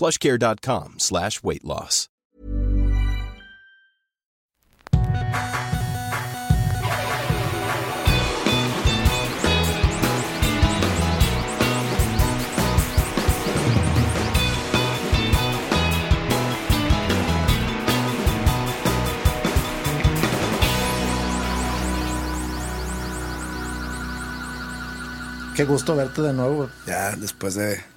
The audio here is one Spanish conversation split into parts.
plushcare.com slash weight loss. Qué gusto verte de nuevo. Ya después de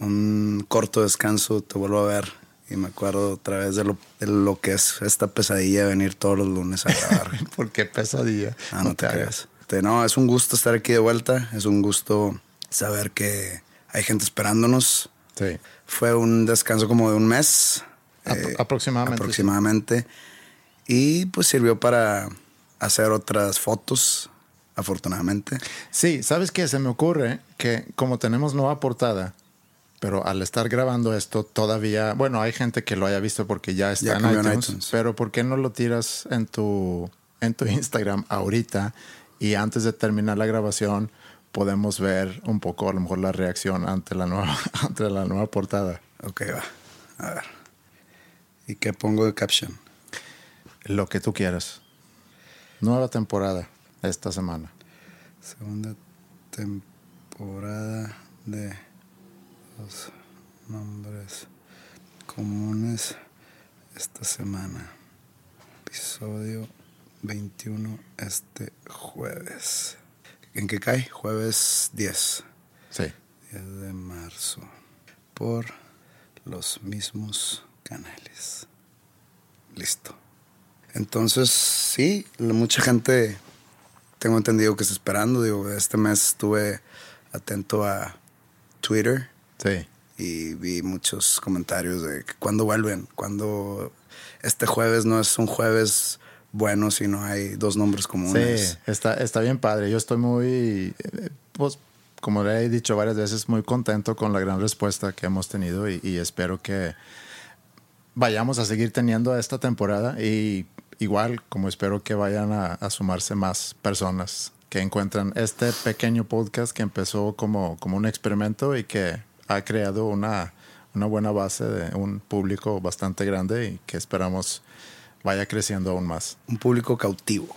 un corto descanso te vuelvo a ver y me acuerdo otra vez de lo, de lo que es esta pesadilla de venir todos los lunes a grabar. ¿Por qué pesadilla? Ah, no, te hagas. Te- no, es un gusto estar aquí de vuelta. Es un gusto saber que hay gente esperándonos. Sí. Fue un descanso como de un mes. Apro- aproximadamente, Eh, Aproximadamente. Y pues sirvió para hacer otras fotos, afortunadamente. Sí, ¿sabes qué? Se me ocurre que como tenemos nueva portada, pero al estar grabando esto todavía, bueno, hay gente que lo haya visto porque ya está Ya en, en iTunes, iTunes. pero ¿por qué no lo tiras en tu, en tu Instagram ahorita y antes de terminar la grabación podemos ver un poco a lo mejor la reacción ante la nueva, ante la nueva portada? Ok, va. A ver. ¿Y qué pongo de caption? Lo que tú quieras. Nueva temporada esta semana. Segunda temporada de los nombres comunes esta semana. Episodio 21 este jueves. ¿En qué cae? Jueves 10. Sí. 10 de marzo. Por los mismos canales. Listo. Entonces, sí, mucha gente tengo entendido que está esperando. Digo, este mes estuve atento a Twitter Sí. y vi muchos comentarios de que cuándo vuelven, cuando este jueves no es un jueves bueno si no hay dos nombres comunes. Sí, está, está bien padre. Yo estoy muy, pues, como le he dicho varias veces, muy contento con la gran respuesta que hemos tenido y, y espero que vayamos a seguir teniendo esta temporada y igual como espero que vayan a, a sumarse más personas que encuentran este pequeño podcast que empezó como, como un experimento y que ha creado una, una buena base de un público bastante grande y que esperamos vaya creciendo aún más. Un público cautivo.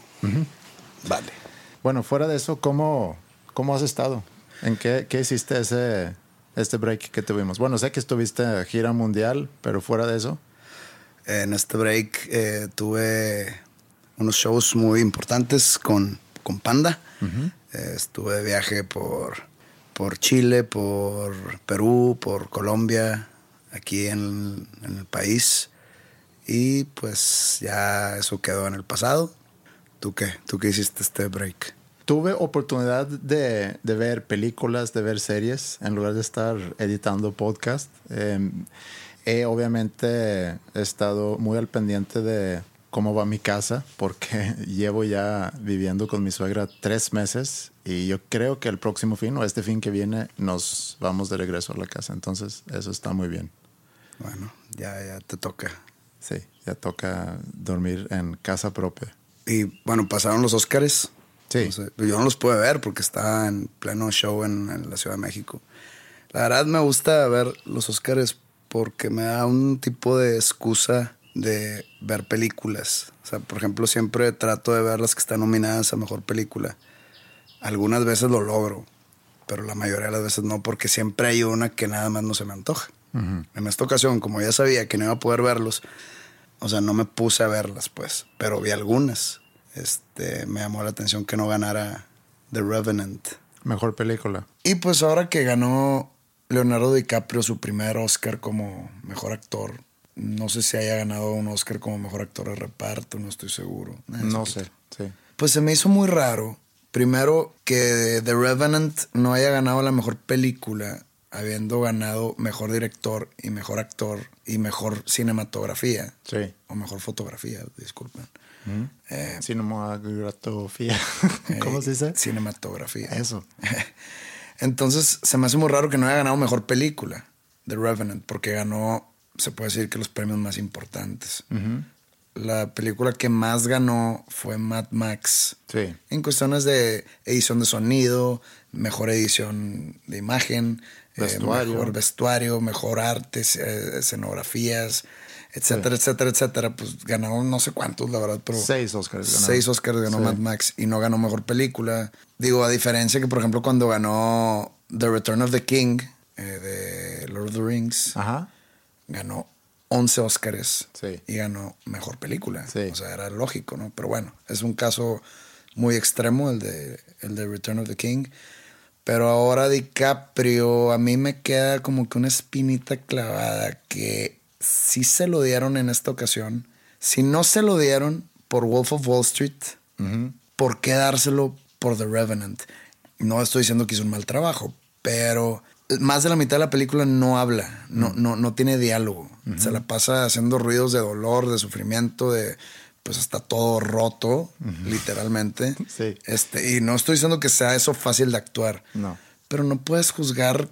Vale. Bueno, fuera de eso, ¿cómo, cómo has estado? ¿En qué, qué hiciste ese, este break que tuvimos? Bueno, sé que estuviste a gira mundial, pero fuera de eso. En este break eh, tuve unos shows muy importantes con, con Panda. Eh, estuve de viaje por, por Chile, por Perú, por Colombia, aquí en, en el país. Y pues ya eso quedó en el pasado. ¿Tú qué? ¿Tú qué hiciste este break? Tuve oportunidad de, de ver películas, de ver series, en lugar de estar editando podcast. Eh, he obviamente estado muy al pendiente de cómo va mi casa, porque llevo ya viviendo con mi suegra tres meses y yo creo que el próximo fin o este fin que viene nos vamos de regreso a la casa. Entonces, eso está muy bien. Bueno, ya, ya te toca. Sí, ya toca dormir en casa propia. Y bueno, pasaron los Óscares. Sí. Entonces, yo no los pude ver porque estaba en pleno show en, en la Ciudad de México. La verdad me gusta ver los Óscares porque me da un tipo de excusa de ver películas. O sea, por ejemplo, siempre trato de ver las que están nominadas a Mejor Película. Algunas veces lo logro, pero la mayoría de las veces no, porque siempre hay una que nada más no se me antoja. En esta ocasión, como ya sabía que no iba a poder verlos, o sea, no me puse a verlas, pues, pero vi algunas. Este, me llamó la atención que no ganara The Revenant. Mejor película. Y pues ahora que ganó Leonardo DiCaprio su primer Oscar como mejor actor, no sé si haya ganado un Oscar como mejor actor de reparto, no estoy seguro. No sé, sí. Pues se me hizo muy raro. Primero, que The Revenant no haya ganado la mejor película, habiendo ganado mejor director y mejor actor y mejor cinematografía. Sí. O mejor fotografía, disculpen. Eh, Cinematografía. ¿Cómo se dice? Cinematografía. Eso. Entonces, se me hace muy raro que no haya ganado mejor película, The Revenant, porque ganó, se puede decir que los premios más importantes. La película que más ganó fue Mad Max. Sí. En cuestiones de edición de sonido, mejor edición de imagen, eh, mejor vestuario, mejor arte, eh, escenografías, etcétera, etcétera, etcétera. Pues ganó no sé cuántos, la verdad, pero. Seis Oscars ganó. Seis Oscars ganó Sí. Mad Max y no ganó mejor película. Digo, a diferencia que, por ejemplo, cuando ganó The Return of the King eh, de Lord of the Rings, Ajá. ganó 11 Oscars Sí. y ganó mejor película. Sí. O sea, era lógico, ¿no? Pero bueno, es un caso muy extremo el de, el de Return of the King. Pero ahora DiCaprio, a mí me queda como que una espinita clavada que sí se lo dieron en esta ocasión. Si no se lo dieron por Wolf of Wall Street, ¿por qué dárselo por The Revenant? No estoy diciendo que hizo un mal trabajo, pero más de la mitad de la película no habla, no, no, no tiene diálogo. Se la pasa haciendo ruidos de dolor, de sufrimiento, de pues está todo roto, literalmente. Sí. Este, y no estoy diciendo que sea eso fácil de actuar. No. Pero no puedes juzgar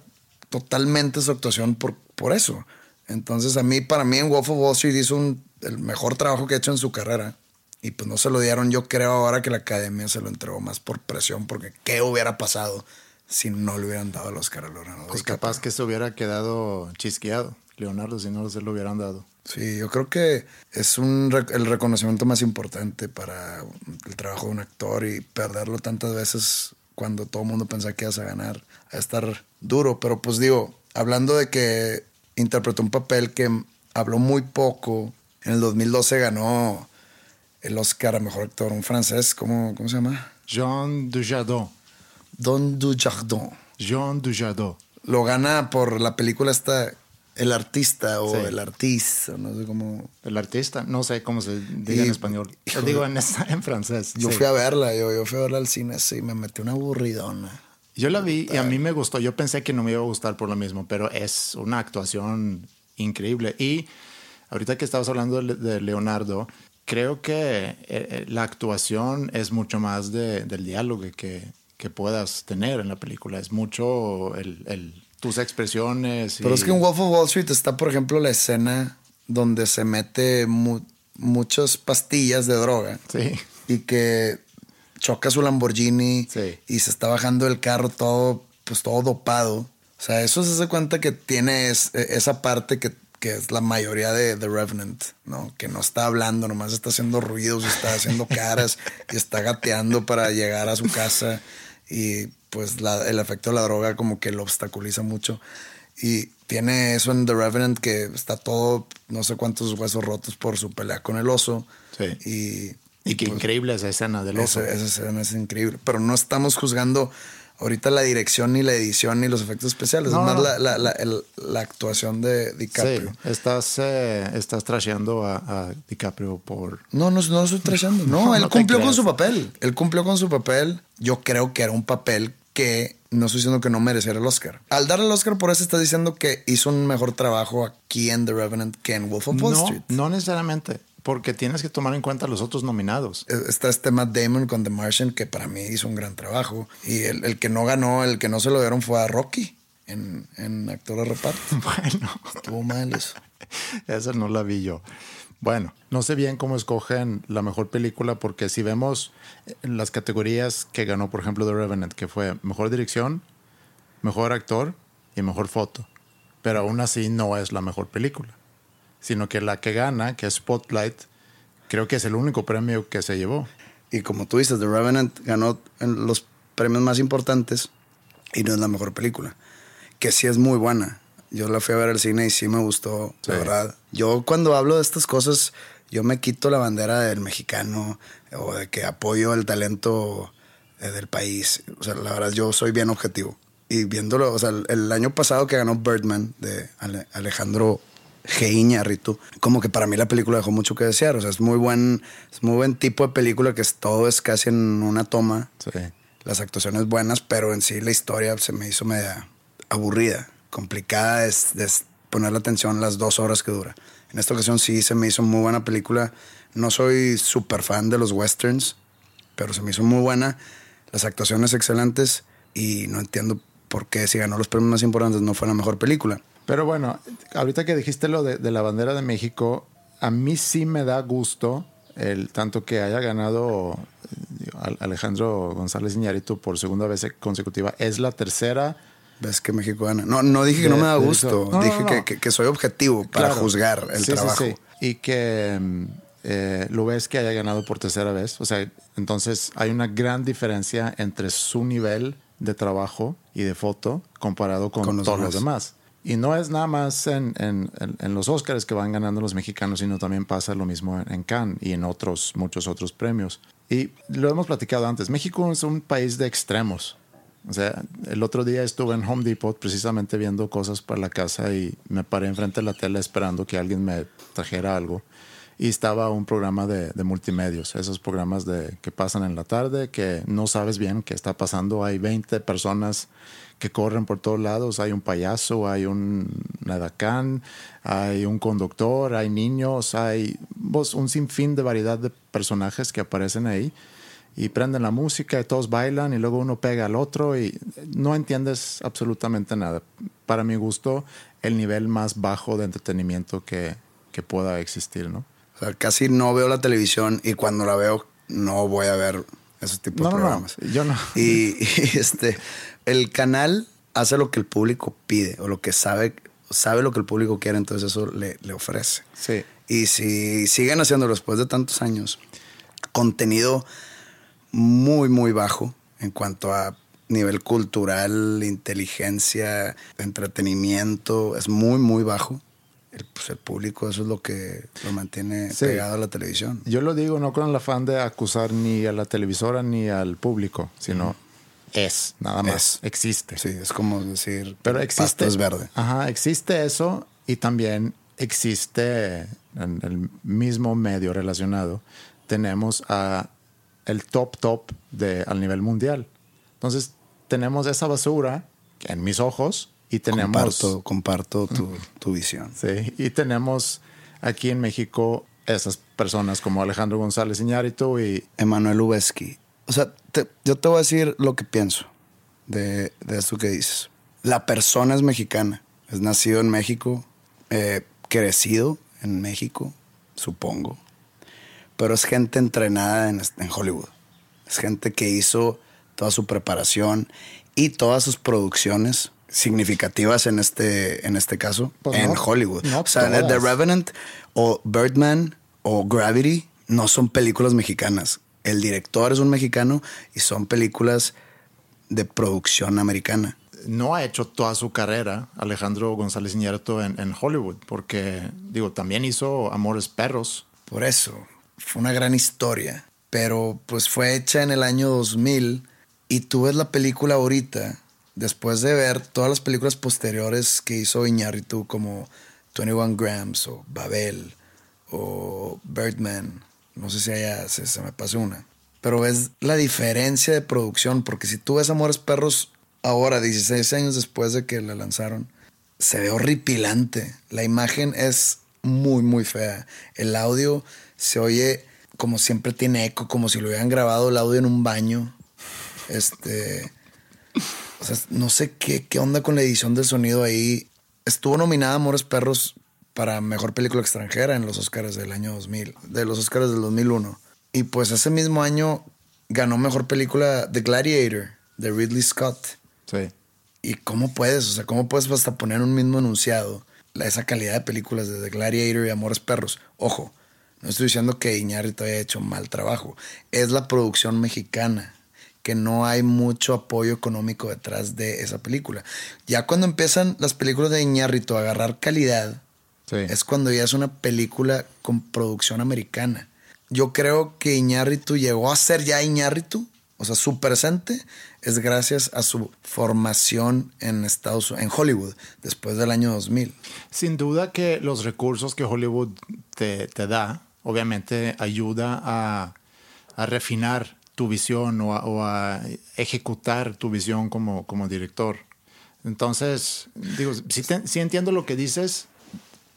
totalmente su actuación por, por eso. Entonces, a mí, para mí, en Wolf of Wall Street hizo un- el mejor trabajo que ha hecho en su carrera. Y pues no se lo dieron. Yo creo ahora que la academia se lo entregó más por presión, porque ¿qué hubiera pasado si no le hubieran dado el Oscar a Leonardo Pues DiCaprio? capaz que se hubiera quedado chisqueado, Leonardo, si no se lo hubieran dado. Sí, yo creo que es un rec- el reconocimiento más importante para el trabajo de un actor y perderlo tantas veces cuando todo el mundo pensaba que ibas a ganar, a estar duro. Pero pues digo, hablando de que interpretó un papel que habló muy poco, en el 2012 ganó el Oscar a Mejor Actor, un francés, ¿cómo, cómo se llama? Jean Dujardin. Don Dujardin. Jean Dujardin. Lo gana por la película esta, El Artista o Sí. El Artista, no sé cómo... El artista, no sé cómo se diga Y- en español. híjole. Digo en, francés. Yo sí. fui a verla, yo, yo fui a verla al cine, sí, me metí una aburridona. Yo la vi y a mí me gustó. Yo pensé que no me iba a gustar por lo mismo, pero es una actuación increíble. Y ahorita que estabas hablando de, de Leonardo, creo que eh, eh, la actuación es mucho más de- del diálogo que, que puedas tener en la película. Es mucho el, el- tus expresiones. Pero es que en Wolf of Wall Street está, por ejemplo, la escena donde se mete mu- muchas pastillas de droga Sí. y que choca su Lamborghini Sí. y se está bajando del carro todo, pues todo dopado. O sea, eso se hace cuenta que tiene es- e, esa parte que, que es la mayoría de The Revenant, ¿no? Que no está hablando, nomás está haciendo ruidos, está haciendo caras y está gateando para llegar a su casa. Y pues la- el efecto de la droga como que lo obstaculiza mucho. Y tiene eso en The Revenant que está todo, no sé cuántos huesos rotos por su pelea con el oso. Sí. Y Y qué increíble esa escena del oso. esa, esa escena es increíble. Pero no estamos juzgando ahorita la dirección, ni la edición, ni los efectos especiales. No, es más no. la, la- la- el- la actuación de DiCaprio. Sí, estás, eh, estás trasheando a, a DiCaprio por... No, no, no estoy trashando. No, No, él cumplió con su papel. Él cumplió con su papel. Yo creo que era un papel que no estoy diciendo que no mereciera el Oscar. Al dar el Oscar por eso estás diciendo que hizo un mejor trabajo aquí en The Revenant que en Wolf of Wall No, Street. no necesariamente, porque tienes que tomar en cuenta los otros nominados. Eh, Está este Matt Damon con The Martian, que para mí hizo un gran trabajo. Y el, el que no ganó, el que no se lo dieron fue a Rocky en, en actor de reparto. Bueno, Estuvo mal eso. esa no la vi yo. Bueno, no sé bien cómo escogen la mejor película, porque si vemos en las categorías que ganó, por ejemplo, The Revenant, que fue mejor dirección, mejor actor y mejor foto. Pero aún así no es la mejor película, sino que la que gana, que es Spotlight, creo que es el único premio que se llevó. Y como tú dices, The Revenant ganó en los premios más importantes y no es la mejor película. Que sí es muy buena. Yo la fui a ver al cine y sí me gustó, la verdad. Yo cuando hablo de estas cosas, yo me quito la bandera del mexicano o de que apoyo el talento eh, del país. O sea, la verdad, yo soy bien objetivo. Y viéndolo, o sea, el, año pasado que ganó Birdman de Alejandro G. Ritu, como que para mí la película dejó mucho que desear. O sea, es muy buen, es muy buen tipo de película que es, todo es casi en una toma. Sí. Las actuaciones buenas, pero en sí la historia se me hizo media aburrida, complicada de, de poner la atención las dos horas que dura. En esta ocasión sí se me hizo muy buena película. No soy súper fan de los westerns, pero se me hizo muy buena. Las actuaciones excelentes y no entiendo por qué si ganó los premios más importantes no fue la mejor película. Pero bueno, ahorita que dijiste lo de, la bandera de México, a mí sí me da gusto el tanto que haya ganado Alejandro González Iñárritu por segunda vez consecutiva. Es la tercera vez que México gana. No, no dije que no me da gusto. dije Que, soy objetivo para juzgar el trabajo. Y que mm, eh, lo ves que haya ganado por tercera vez. O sea, entonces hay una gran diferencia entre su nivel de trabajo y de foto comparado con, todos los demás. Y no es nada más en, en, en, los Oscars que van ganando los mexicanos, sino también pasa lo mismo en, Cannes y en otros, muchos otros premios. Y lo hemos platicado antes, México es un país de extremos. O sea, el otro día estuve en Home Depot precisamente viendo cosas para la casa y me paré enfrente de la tele esperando que alguien me trajera algo y estaba un programa de, de, multimedios, esos programas de, que pasan en la tarde, que no sabes bien qué está pasando. Hay 20 personas que corren por todos lados, hay un payaso, hay un nadacán, hay un conductor, hay niños, hay un sinfín de variedad de personajes que aparecen ahí y prenden la música y todos bailan y luego uno pega al otro y no entiendes absolutamente nada. Para mi gusto, el nivel más bajo de entretenimiento que, que pueda existir, ¿no? casi no veo la televisión y cuando la veo no voy a ver esos tipos de programas. yo no. Y, este, el canal hace lo que el público pide o lo que sabe, sabe lo que el público quiere, entonces eso le, le ofrece. Sí. Y si siguen haciéndolo después de tantos años, contenido muy, muy bajo en cuanto a nivel cultural, inteligencia, entretenimiento, es muy, muy bajo el, pues el público eso es lo que lo mantiene pegado a la televisión. Yo lo digo no con el afán de acusar ni a la televisora ni al público, sino es, nada más. Existe. Sí, es como decir, pero existe. es verde. Ajá, existe eso y también existe en el mismo medio relacionado. Tenemos a el top top de, al nivel mundial. Entonces, tenemos esa basura que en mis ojos y tenemos... Comparto, comparto tu, tu, visión. Sí, y tenemos aquí en México esas personas como Alejandro González Iñárritu y... Emanuel Ubeski. O sea, yo te voy a decir lo que pienso de, de, esto que dices. La persona es mexicana, es nacido en México, eh, crecido en México, supongo, pero es gente entrenada en, en Hollywood. Es gente que hizo toda su preparación y todas sus producciones significativas en este, en este caso, pues en Hollywood. o sea, The Revenant o Birdman o Gravity no son películas mexicanas. El director es un mexicano y son películas de producción americana. No ha hecho toda su carrera Alejandro González Iñárritu en, en Hollywood, porque, digo, también hizo Amores Perros. Por eso, fue una gran historia, pero pues fue hecha en el año 2000 y tú ves la película ahorita después de ver todas las películas posteriores que hizo Iñárritu como 21 Grams o Babel o Birdman, no sé si haya, se, me pase una, pero ves la diferencia de producción, porque si tú ves Amores Perros ahora, 16 años después de que la lanzaron, se ve horripilante. La imagen es muy, muy fea. El audio se oye como siempre tiene eco, como si lo hubieran grabado el audio en un baño. Este. O sea, no sé qué, qué onda con la edición del sonido ahí. Estuvo nominada Amores Perros para Mejor Película Extranjera en los Oscars del año 2000, de los Oscars del 2001. Y pues ese mismo año ganó Mejor Película The Gladiator de Ridley Scott. Sí. ¿Y cómo puedes? O sea, ¿cómo puedes hasta poner un mismo enunciado? esa calidad de películas de The Gladiator y Amores Perros. Ojo, no estoy diciendo que Iñárritu haya hecho mal trabajo. Es la producción mexicana que no hay mucho apoyo económico detrás de esa película. Ya cuando empiezan las películas de Iñárritu a agarrar calidad, Sí. es cuando ya es una película con producción americana. Yo creo que Iñárritu llegó a ser ya Iñárritu, o sea, su presente es gracias a su formación en Estados en Hollywood, después del año 2000. Sin duda que los recursos que Hollywood te, te da, obviamente ayuda a, a refinar tu visión o a, o a ejecutar tu visión como, como director. Entonces, digo, sí, te- sí entiendo lo que dices,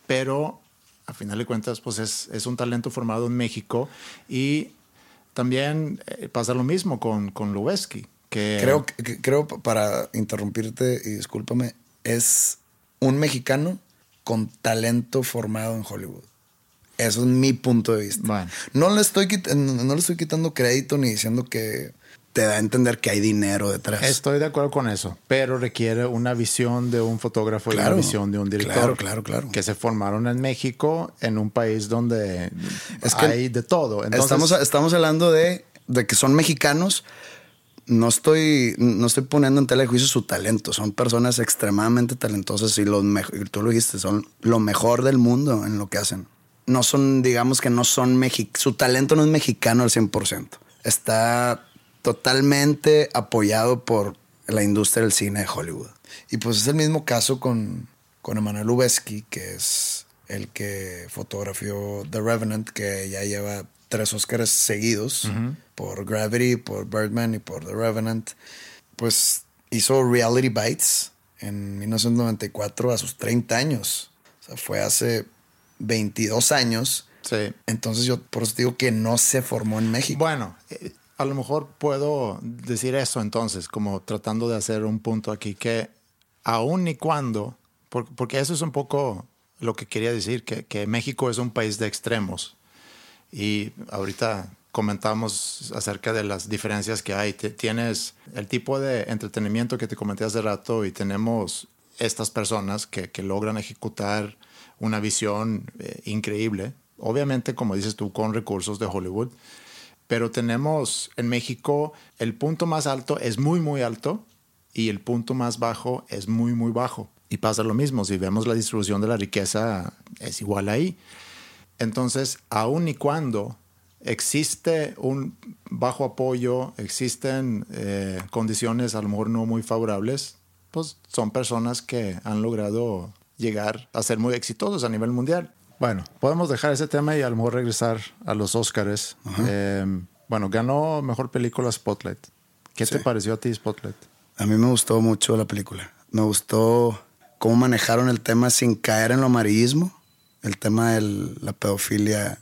pero a final de cuentas, pues es, es un talento formado en México y también eh, pasa lo mismo con, con Lubeski, que Creo, creo, para interrumpirte y discúlpame, es un mexicano con talento formado en Hollywood. Eso es mi punto de vista. Bueno. No, le estoy no le estoy quitando crédito ni diciendo que te da a entender que hay dinero detrás. Estoy de acuerdo con eso, pero requiere una visión de un fotógrafo y una visión de un director. claro, claro, claro. Que se formaron en México, en un país donde Es que hay de todo. Entonces, estamos, estamos hablando de, de que son mexicanos. No estoy, no estoy poniendo en tela de juicio su talento. Son personas extremadamente talentosas y los tú lo dijiste, son lo mejor del mundo en lo que hacen. No son, digamos que no son mexicanos. Su talento no es mexicano al 100%. Está totalmente apoyado por la industria del cine de Hollywood. Y pues es el mismo caso con, con Emanuel Lubezki, que es el que fotografió The Revenant, que ya lleva tres Oscars seguidos por Gravity, por Birdman y por The Revenant. Pues hizo Reality Bites en 1994 a sus 30 años. O sea, fue hace 22 años. Sí. Entonces yo por eso digo que no se formó en México. Bueno, eh, a lo mejor puedo decir eso entonces, como tratando de hacer un punto aquí, que aún y cuando, por- porque eso es un poco lo que quería decir, que, que México es un país de extremos. Y ahorita comentamos acerca de las diferencias que hay. Tienes el tipo de entretenimiento que te comenté hace rato y tenemos estas personas que, que logran ejecutar una visión eh, increíble. Obviamente, como dices tú, con recursos de Hollywood. Pero tenemos en México el punto más alto es muy, muy alto y el punto más bajo es muy, muy bajo. Y pasa lo mismo, si vemos la distribución de la riqueza, es igual ahí. Entonces, aun y cuando existe un bajo apoyo, existen eh, condiciones a lo mejor no muy favorables, pues son personas que han logrado llegar a ser muy exitosos a nivel mundial. Bueno, podemos dejar ese tema y a lo mejor regresar a los Oscars. Eh, bueno, ganó mejor película Spotlight. ¿Qué te pareció a ti Spotlight? A mí me gustó mucho la película. Me gustó cómo manejaron el tema sin caer en lo amarillismo, el tema de la pedofilia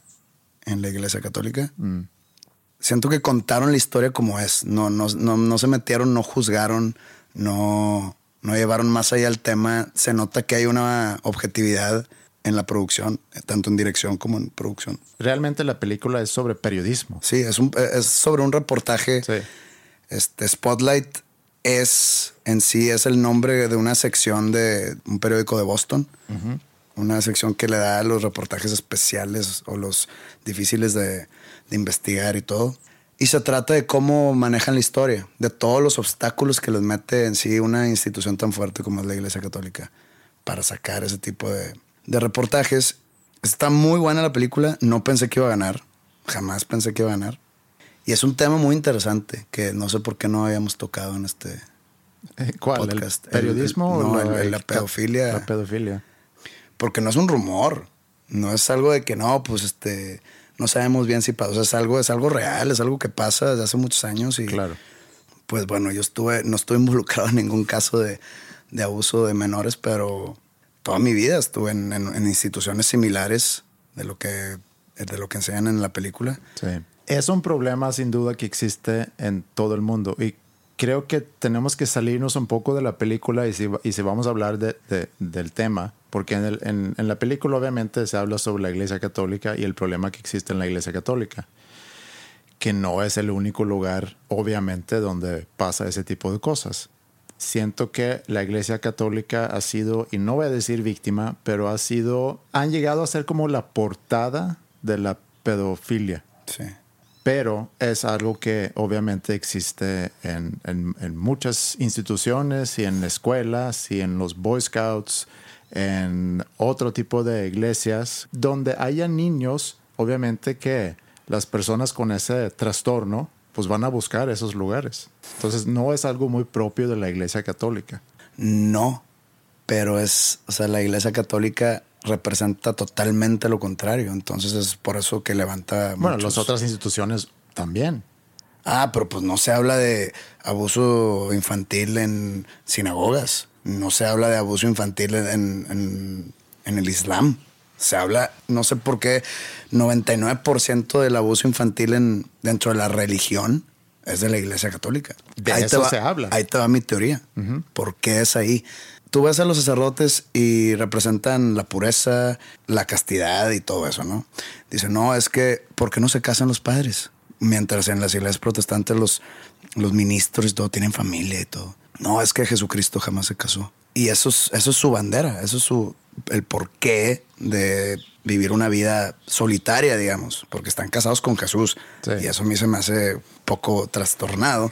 en la Iglesia Católica. Siento que contaron la historia como es. No, no, no, no se metieron, no juzgaron, no, no llevaron más allá el tema. Se nota que hay una objetividad en la producción, tanto en dirección como en producción. Realmente la película es sobre periodismo. Sí, es, un, es sobre un reportaje. Sí. Este Spotlight es en sí es el nombre de una sección de un periódico de Boston. Una sección que le da los reportajes especiales o los difíciles de, de investigar y todo. Y se trata de cómo manejan la historia, de todos los obstáculos que les mete en sí una institución tan fuerte como es la Iglesia Católica para sacar ese tipo de, de reportajes. Está muy buena la película. No pensé que iba a ganar. Jamás pensé que iba a ganar. Y es un tema muy interesante que no sé por qué no habíamos tocado en este. Eh, ¿Cuál? Podcast. ¿El periodismo El- o no, el- la pedofilia. La pedofilia. Porque no es un rumor. No es algo de que no, pues este. No sabemos bien si pasa. O sea, es algo, es algo real, es algo que pasa desde hace muchos años. Y Claro. pues bueno, yo estuve, no estuve involucrado en ningún caso de, de abuso de menores, pero toda mi vida estuve en, en- en instituciones similares de lo que, de lo que enseñan en la película. Sí. Es un problema sin duda que existe en todo el mundo y creo que tenemos que salirnos un poco de la película y si, y si vamos a hablar de- de- del tema, porque en, el- en- en la película obviamente se habla sobre la Iglesia Católica y el problema que existe en la Iglesia Católica, que no es el único lugar obviamente donde pasa ese tipo de cosas. Siento que la Iglesia Católica ha sido, y no voy a decir víctima, pero ha sido, han llegado a ser como la portada de la pedofilia. Sí. Pero es algo que obviamente existe en, en, en, muchas instituciones y en escuelas y en los Boy Scouts, en otro tipo de iglesias, donde haya niños, obviamente que las personas con ese trastorno pues van a buscar esos lugares. Entonces no es algo muy propio de la iglesia católica. No, pero es, o sea, la iglesia católica representa totalmente lo contrario. Entonces es por eso que levanta. Bueno, las otras instituciones también. Ah, pero pues no se habla de abuso infantil en sinagogas. No se habla de abuso infantil en, en, en el Islam. Se habla, no sé por qué, 99% del abuso infantil en, dentro de la religión es de la iglesia católica. De ahí eso te va, se habla. Ahí te va mi teoría. ¿Por qué es ahí? Tú ves a los sacerdotes y representan la pureza, la castidad y todo eso, ¿no? Dicen, no, es que, ¿por qué no se casan los padres? Mientras en las iglesias protestantes los, los ministros y todo tienen familia y todo. No, es que Jesucristo jamás se casó. Y eso es, eso es su bandera, eso es su, el porqué de vivir una vida solitaria, digamos, porque están casados con Jesús. Sí. Y eso a mí se me hace poco trastornado.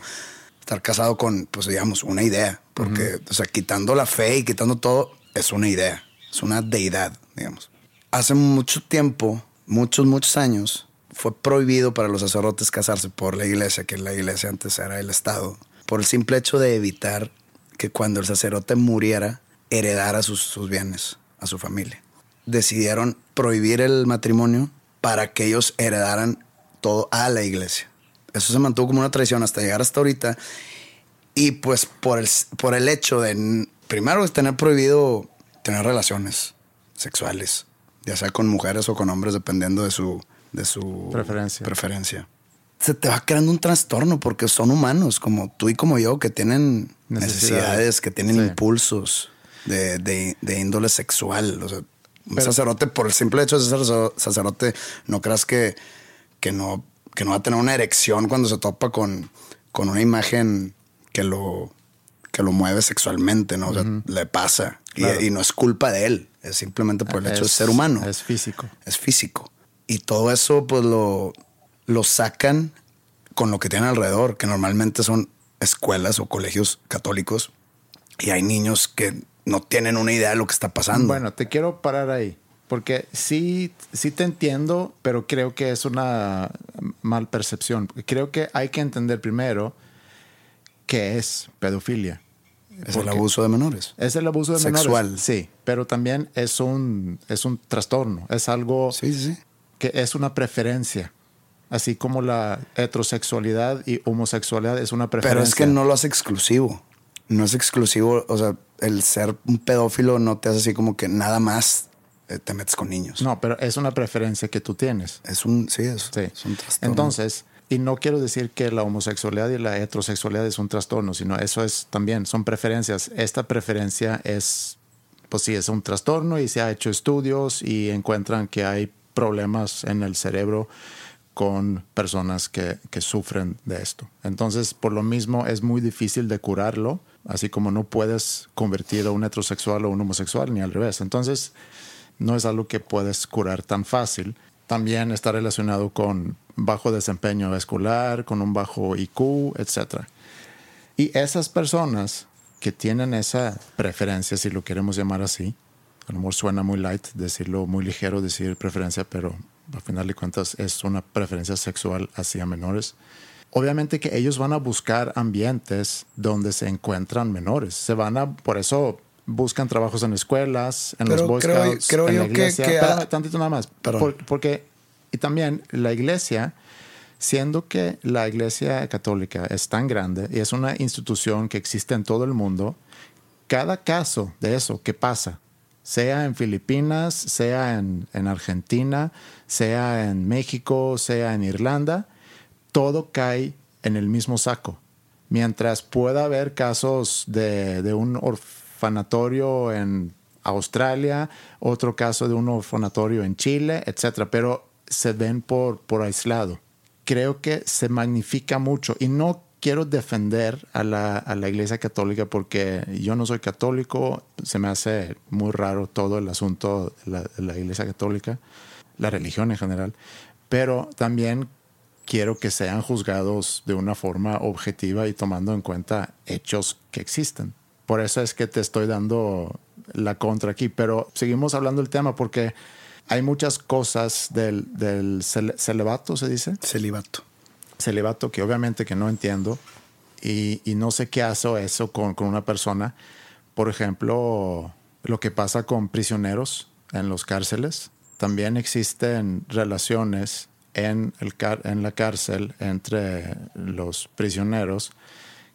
Estar casado con, pues digamos, una idea. Porque, o sea, quitando la fe y quitando todo, es una idea. Es una deidad, digamos. Hace mucho tiempo, muchos, muchos años, fue prohibido para los sacerdotes casarse por la iglesia, que la iglesia antes era el Estado, por el simple hecho de evitar que cuando el sacerdote muriera, heredara sus, sus bienes a su familia. Decidieron prohibir el matrimonio para que ellos heredaran todo a la iglesia. Eso se mantuvo como una tradición hasta llegar hasta ahorita. Y pues por el, por el hecho de, primero, es tener prohibido tener relaciones sexuales, ya sea con mujeres o con hombres, dependiendo de su, de su Preferencia. preferencia. Se te va creando un trastorno porque son humanos como tú y como yo que tienen Necesidades. necesidades, que tienen Sí. impulsos de, de- de índole sexual. O sea, un Pero- sacerdote, por el simple hecho de ser sacer- sacerdote, no creas que, que, no, que no va a tener una erección cuando se topa con, con una imagen que lo, que lo mueve sexualmente, ¿no? O sea, le pasa. Y- Claro. Y, no es culpa de él, es simplemente por el hecho de ser humano Es físico. es físico. Y todo eso, pues lo, lo sacan con lo que tienen alrededor, que normalmente son escuelas o colegios católicos. Y hay niños que no tienen una idea de lo que está pasando. Bueno, te quiero parar ahí. Porque sí, sí te entiendo, pero creo que es una mal percepción. Creo que hay que entender primero qué es pedofilia. es el abuso de menores. Es el abuso de Sexual. menores. Sí, pero también es un, es un trastorno. Es algo Sí, sí, sí. que es una preferencia. Así como la heterosexualidad y homosexualidad es una preferencia. Pero es que no lo hace exclusivo. No es exclusivo. O sea, el ser un pedófilo no te hace así como que nada más eh, te metes con niños. No, pero es una preferencia que tú tienes. Es un, sí, es, Sí. es un trastorno. Entonces, y no quiero decir que la homosexualidad y la heterosexualidad es un trastorno, sino eso es también, son preferencias. Esta preferencia es, pues sí, es un trastorno y se ha hecho estudios y encuentran que hay problemas en el cerebro con personas que, que sufren de esto. Entonces, por lo mismo, es muy difícil de curarlo, así como no puedes convertir a un heterosexual o un homosexual, ni al revés. Entonces, no es algo que puedes curar tan fácil. También está relacionado con bajo desempeño escolar, con un bajo IQ, etc. Y esas personas que tienen esa preferencia, si lo queremos llamar así, a lo suena muy light decirlo, muy ligero decir preferencia, pero al final de cuentas es una preferencia sexual hacia menores. Obviamente que ellos van a buscar ambientes donde se encuentran menores. Se van a, por eso buscan trabajos en escuelas, en Pero los Boy creo- Scouts, creo en la yo que- iglesia. que- Espérame tantito nada más. Por- porque, y también la iglesia, siendo que la iglesia católica es tan grande y es una institución que existe en todo el mundo, cada caso de eso que pasa, sea en Filipinas, sea en, en Argentina, sea en México, sea en Irlanda, todo cae en el mismo saco. Mientras pueda haber casos de, de un orfanatorio en Australia, otro caso de un orfanatorio en Chile, etcétera, pero se ven por, por aislado. Creo que se magnifica mucho y no quiero defender a la, a la Iglesia Católica porque yo no soy católico, se me hace muy raro todo el asunto de la, de la Iglesia Católica, la religión en general, pero también quiero que sean juzgados de una forma objetiva y tomando en cuenta hechos que existen. Por eso es que te estoy dando la contra aquí, pero seguimos hablando del tema porque hay muchas cosas del, del celibato, se dice. Celibato. Celibato que obviamente que no entiendo y, y no sé qué hace eso con, con una persona. Por ejemplo, lo que pasa con prisioneros en los cárceles. También existen relaciones en, el en la cárcel entre los prisioneros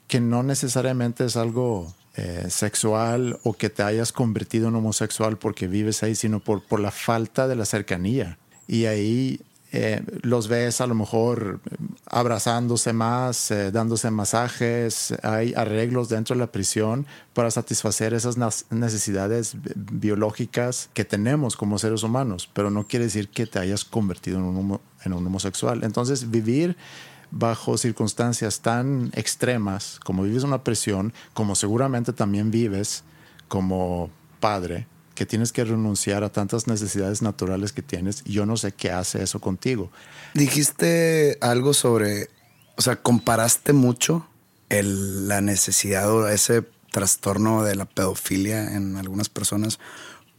que no necesariamente es algo eh, sexual o que te hayas convertido en homosexual porque vives ahí, sino por, por la falta de la cercanía. Y ahí eh, los ves a lo mejor eh, abrazándose más, dándose masajes, hay arreglos dentro de la prisión para satisfacer esas necesidades biológicas que tenemos como seres humanos, pero no quiere decir que te hayas convertido en un, en un homosexual. Entonces, vivir bajo circunstancias tan extremas, como vives una presión, como seguramente también vives como padre, que tienes que renunciar a tantas necesidades naturales que tienes, yo no sé qué hace eso contigo. Dijiste algo sobre, o sea, comparaste mucho el, la necesidad o ese trastorno de la pedofilia en algunas personas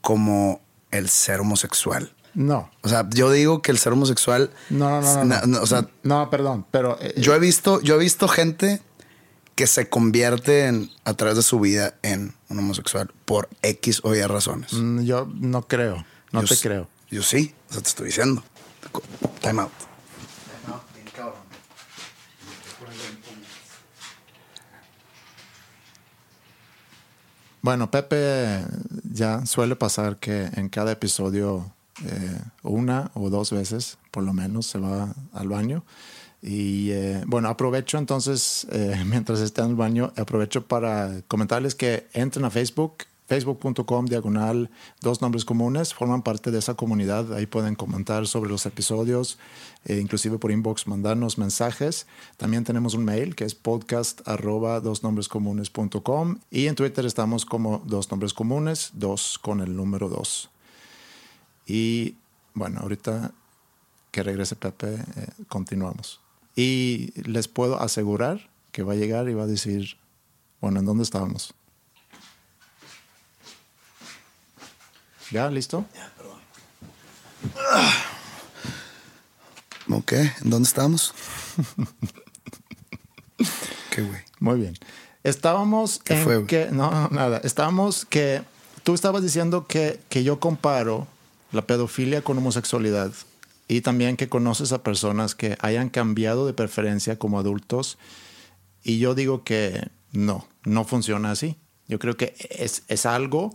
como el ser homosexual. No. O sea, yo digo que el ser homosexual. No, no, no. no, o sea, no perdón, pero. Eh, yo he visto, yo he visto gente que se convierte en, a través de su vida en un homosexual por X o Y razones. Mm, yo no creo. No te creo. Yo sí. O sea, te estoy diciendo. Time out. Bueno, Pepe ya suele pasar que en cada episodio eh, una o dos veces, por lo menos, se va al baño. Y eh, bueno, aprovecho entonces, eh, mientras está en el baño, aprovecho para comentarles que entren a Facebook, facebook.com diagonal dos nombres comunes, forman parte de esa comunidad, ahí pueden comentar sobre los episodios, inclusive por inbox mandarnos mensajes. También tenemos un mail que es podcast arroba dos nombres comunes.com y en Twitter estamos como dos nombres comunes, dos con el número dos. Y bueno, ahorita que regrese Pepe, eh, continuamos. Y les puedo asegurar que va a llegar y va a decir, bueno, ¿en dónde estábamos? ¿Ya? ¿Listo? Ya, perdón. Ok, ¿en dónde estábamos? Qué güey. Muy bien. Estábamos ¿Qué en fue, que, no, no, nada. Estábamos que tú estabas diciendo que, que yo comparo la pedofilia con homosexualidad y también que conoces a personas que hayan cambiado de preferencia como adultos y yo digo que no, no funciona así. Yo creo que es, es algo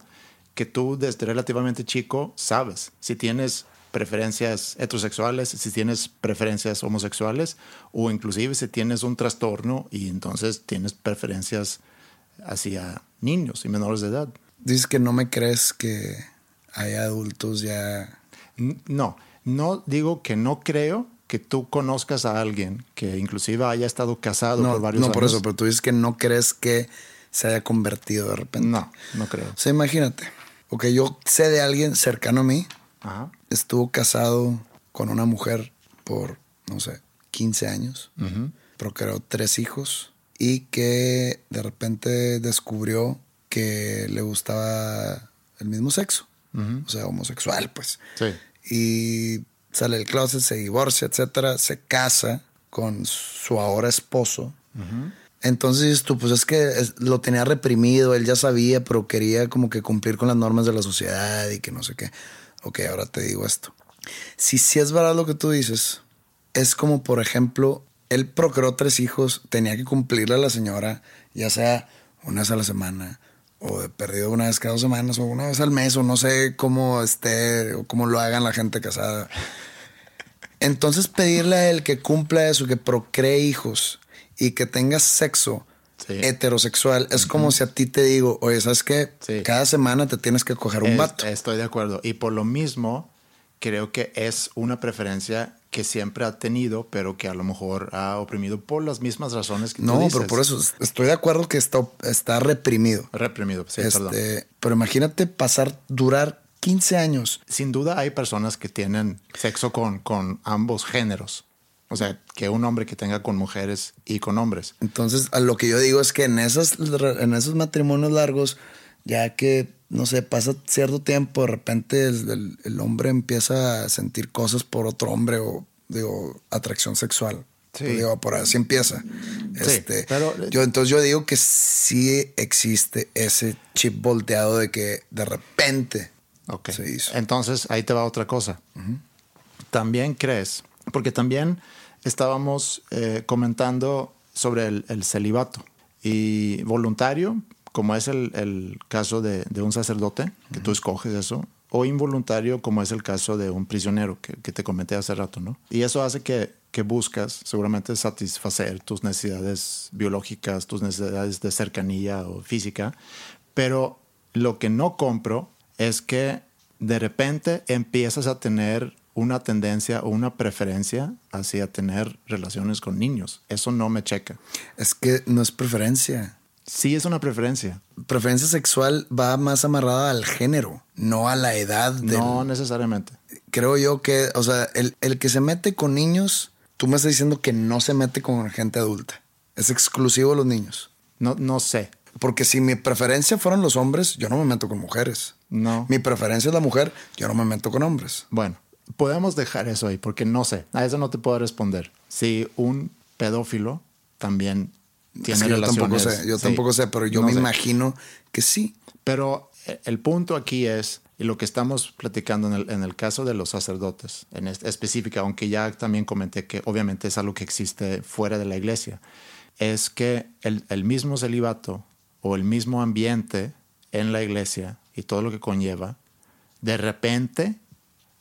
que tú desde relativamente chico sabes. Si tienes preferencias heterosexuales, si tienes preferencias homosexuales o inclusive si tienes un trastorno y entonces tienes preferencias hacia niños y menores de edad. Dices que no me crees que hay adultos ya. No, no digo que no creo que tú conozcas a alguien que inclusive haya estado casado por varios años. No, por eso, pero tú dices que no crees que se haya convertido de repente. No, no creo. O sea, imagínate. Ok, yo sé de alguien cercano a mí. Ajá. Estuvo casado con una mujer por, no sé, 15 años. Procreó tres hijos. Y que de repente descubrió que le gustaba el mismo sexo o sea, homosexual, pues. Sí. Y sale del closet, se divorcia, etcétera, se casa con su ahora esposo. Entonces tú, pues es que lo tenía reprimido, él ya sabía, pero quería como que cumplir con las normas de la sociedad y que no sé qué. Ok, ahora te digo esto. Si sí es verdad lo que tú dices, es como, por ejemplo, él procreó tres hijos, tenía que cumplirle a la señora, ya sea una vez a la semana, o de perdido una vez cada dos semanas o una vez al mes o no sé cómo esté o cómo lo hagan la gente casada. Entonces pedirle a él que cumpla eso, que procree hijos y que tenga sexo heterosexual es como si a ti te digo, oye, ¿sabes qué? Cada semana te tienes que coger un vato. Estoy de acuerdo. Y por lo mismo, creo que es una preferencia que siempre ha tenido, pero que a lo mejor ha oprimido por las mismas razones que no, tú dices. pero por eso estoy de acuerdo que está, está reprimido. Reprimido, sí, perdón. Este, pero imagínate pasar, durar 15 años. Sin duda hay personas que tienen sexo con, con ambos géneros. O sea, que un hombre que tenga con mujeres y con hombres. Entonces, a lo que yo digo es que en, esas, en esos matrimonios largos, ya que, no sé, pasa cierto tiempo, de repente el, el hombre empieza a sentir cosas por otro hombre o, digo, atracción sexual. Sí. Digo, por así empieza. Este, pero, yo, entonces yo digo que sí existe ese chip volteado de que de repente se hizo. Entonces ahí te va otra cosa. También crees, porque también estábamos eh, comentando sobre el, celibato y voluntario, como es el, caso de, un sacerdote, que tú escoges eso, o involuntario, como es el caso de un prisionero que, que te comenté hace rato, ¿no? Y eso hace que que buscas seguramente satisfacer tus necesidades biológicas, tus necesidades de cercanía o física, pero lo que no compro es que de repente empiezas a tener una tendencia o una preferencia hacia tener relaciones con niños. Eso no me checa. Es que no es preferencia. Sí, es una preferencia. Preferencia sexual va más amarrada al género, no a la edad. No necesariamente. Creo yo que, o sea, el, el que se mete con niños Tú me estás diciendo que no se mete con gente adulta. Es exclusivo de los niños. No, no sé. Porque si mi preferencia fueran los hombres, yo no me meto con mujeres. No. Mi preferencia es la mujer, yo no me meto con hombres. Bueno, podemos dejar eso ahí porque no sé. A eso no te puedo responder. Si un pedófilo también tiene yo Tampoco sé, yo tampoco sé, pero yo me imagino que sí. Pero eh, el punto aquí es y lo que estamos platicando en el, en el caso de los sacerdotes, en específica, aunque ya también comenté que obviamente es algo que existe fuera de la iglesia, es que el, el mismo celibato o el mismo ambiente en la iglesia y todo lo que conlleva, de repente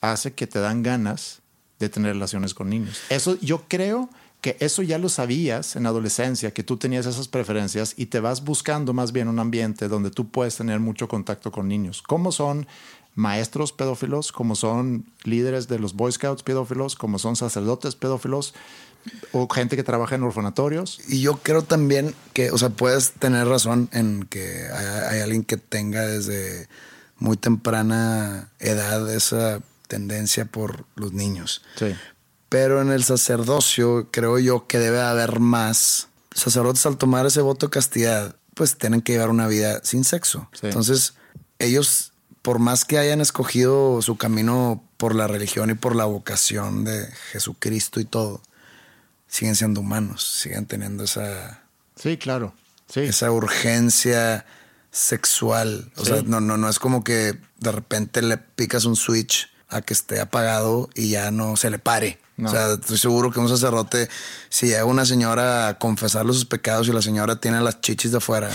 hace que te dan ganas de tener relaciones con niños. Eso yo creo que eso ya lo sabías en adolescencia, que tú tenías esas preferencias y te vas buscando más bien un ambiente donde tú puedes tener mucho contacto con niños. ¿Cómo son maestros pedófilos? ¿Cómo son líderes de los Boy Scouts pedófilos? ¿Cómo son sacerdotes pedófilos? ¿O gente que trabaja en orfanatorios? Y yo creo también que, o sea, puedes tener razón en que hay, hay alguien que tenga desde muy temprana edad esa tendencia por los niños. Sí. Pero en el sacerdocio creo yo que debe haber más. Sacerdotes al tomar ese voto de castidad, pues tienen que llevar una vida sin sexo. Entonces, ellos, por más que hayan escogido su camino por la religión y por la vocación de Jesucristo y todo, siguen siendo humanos, siguen teniendo esa... Sí, claro. Sí. Esa urgencia sexual. O sea, no, no, no es como que de repente le picas un switch a que esté apagado y ya no se le pare. O sea, estoy seguro que un sacerdote, si llega una señora a confesarle sus pecados y la señora tiene las chichis de afuera,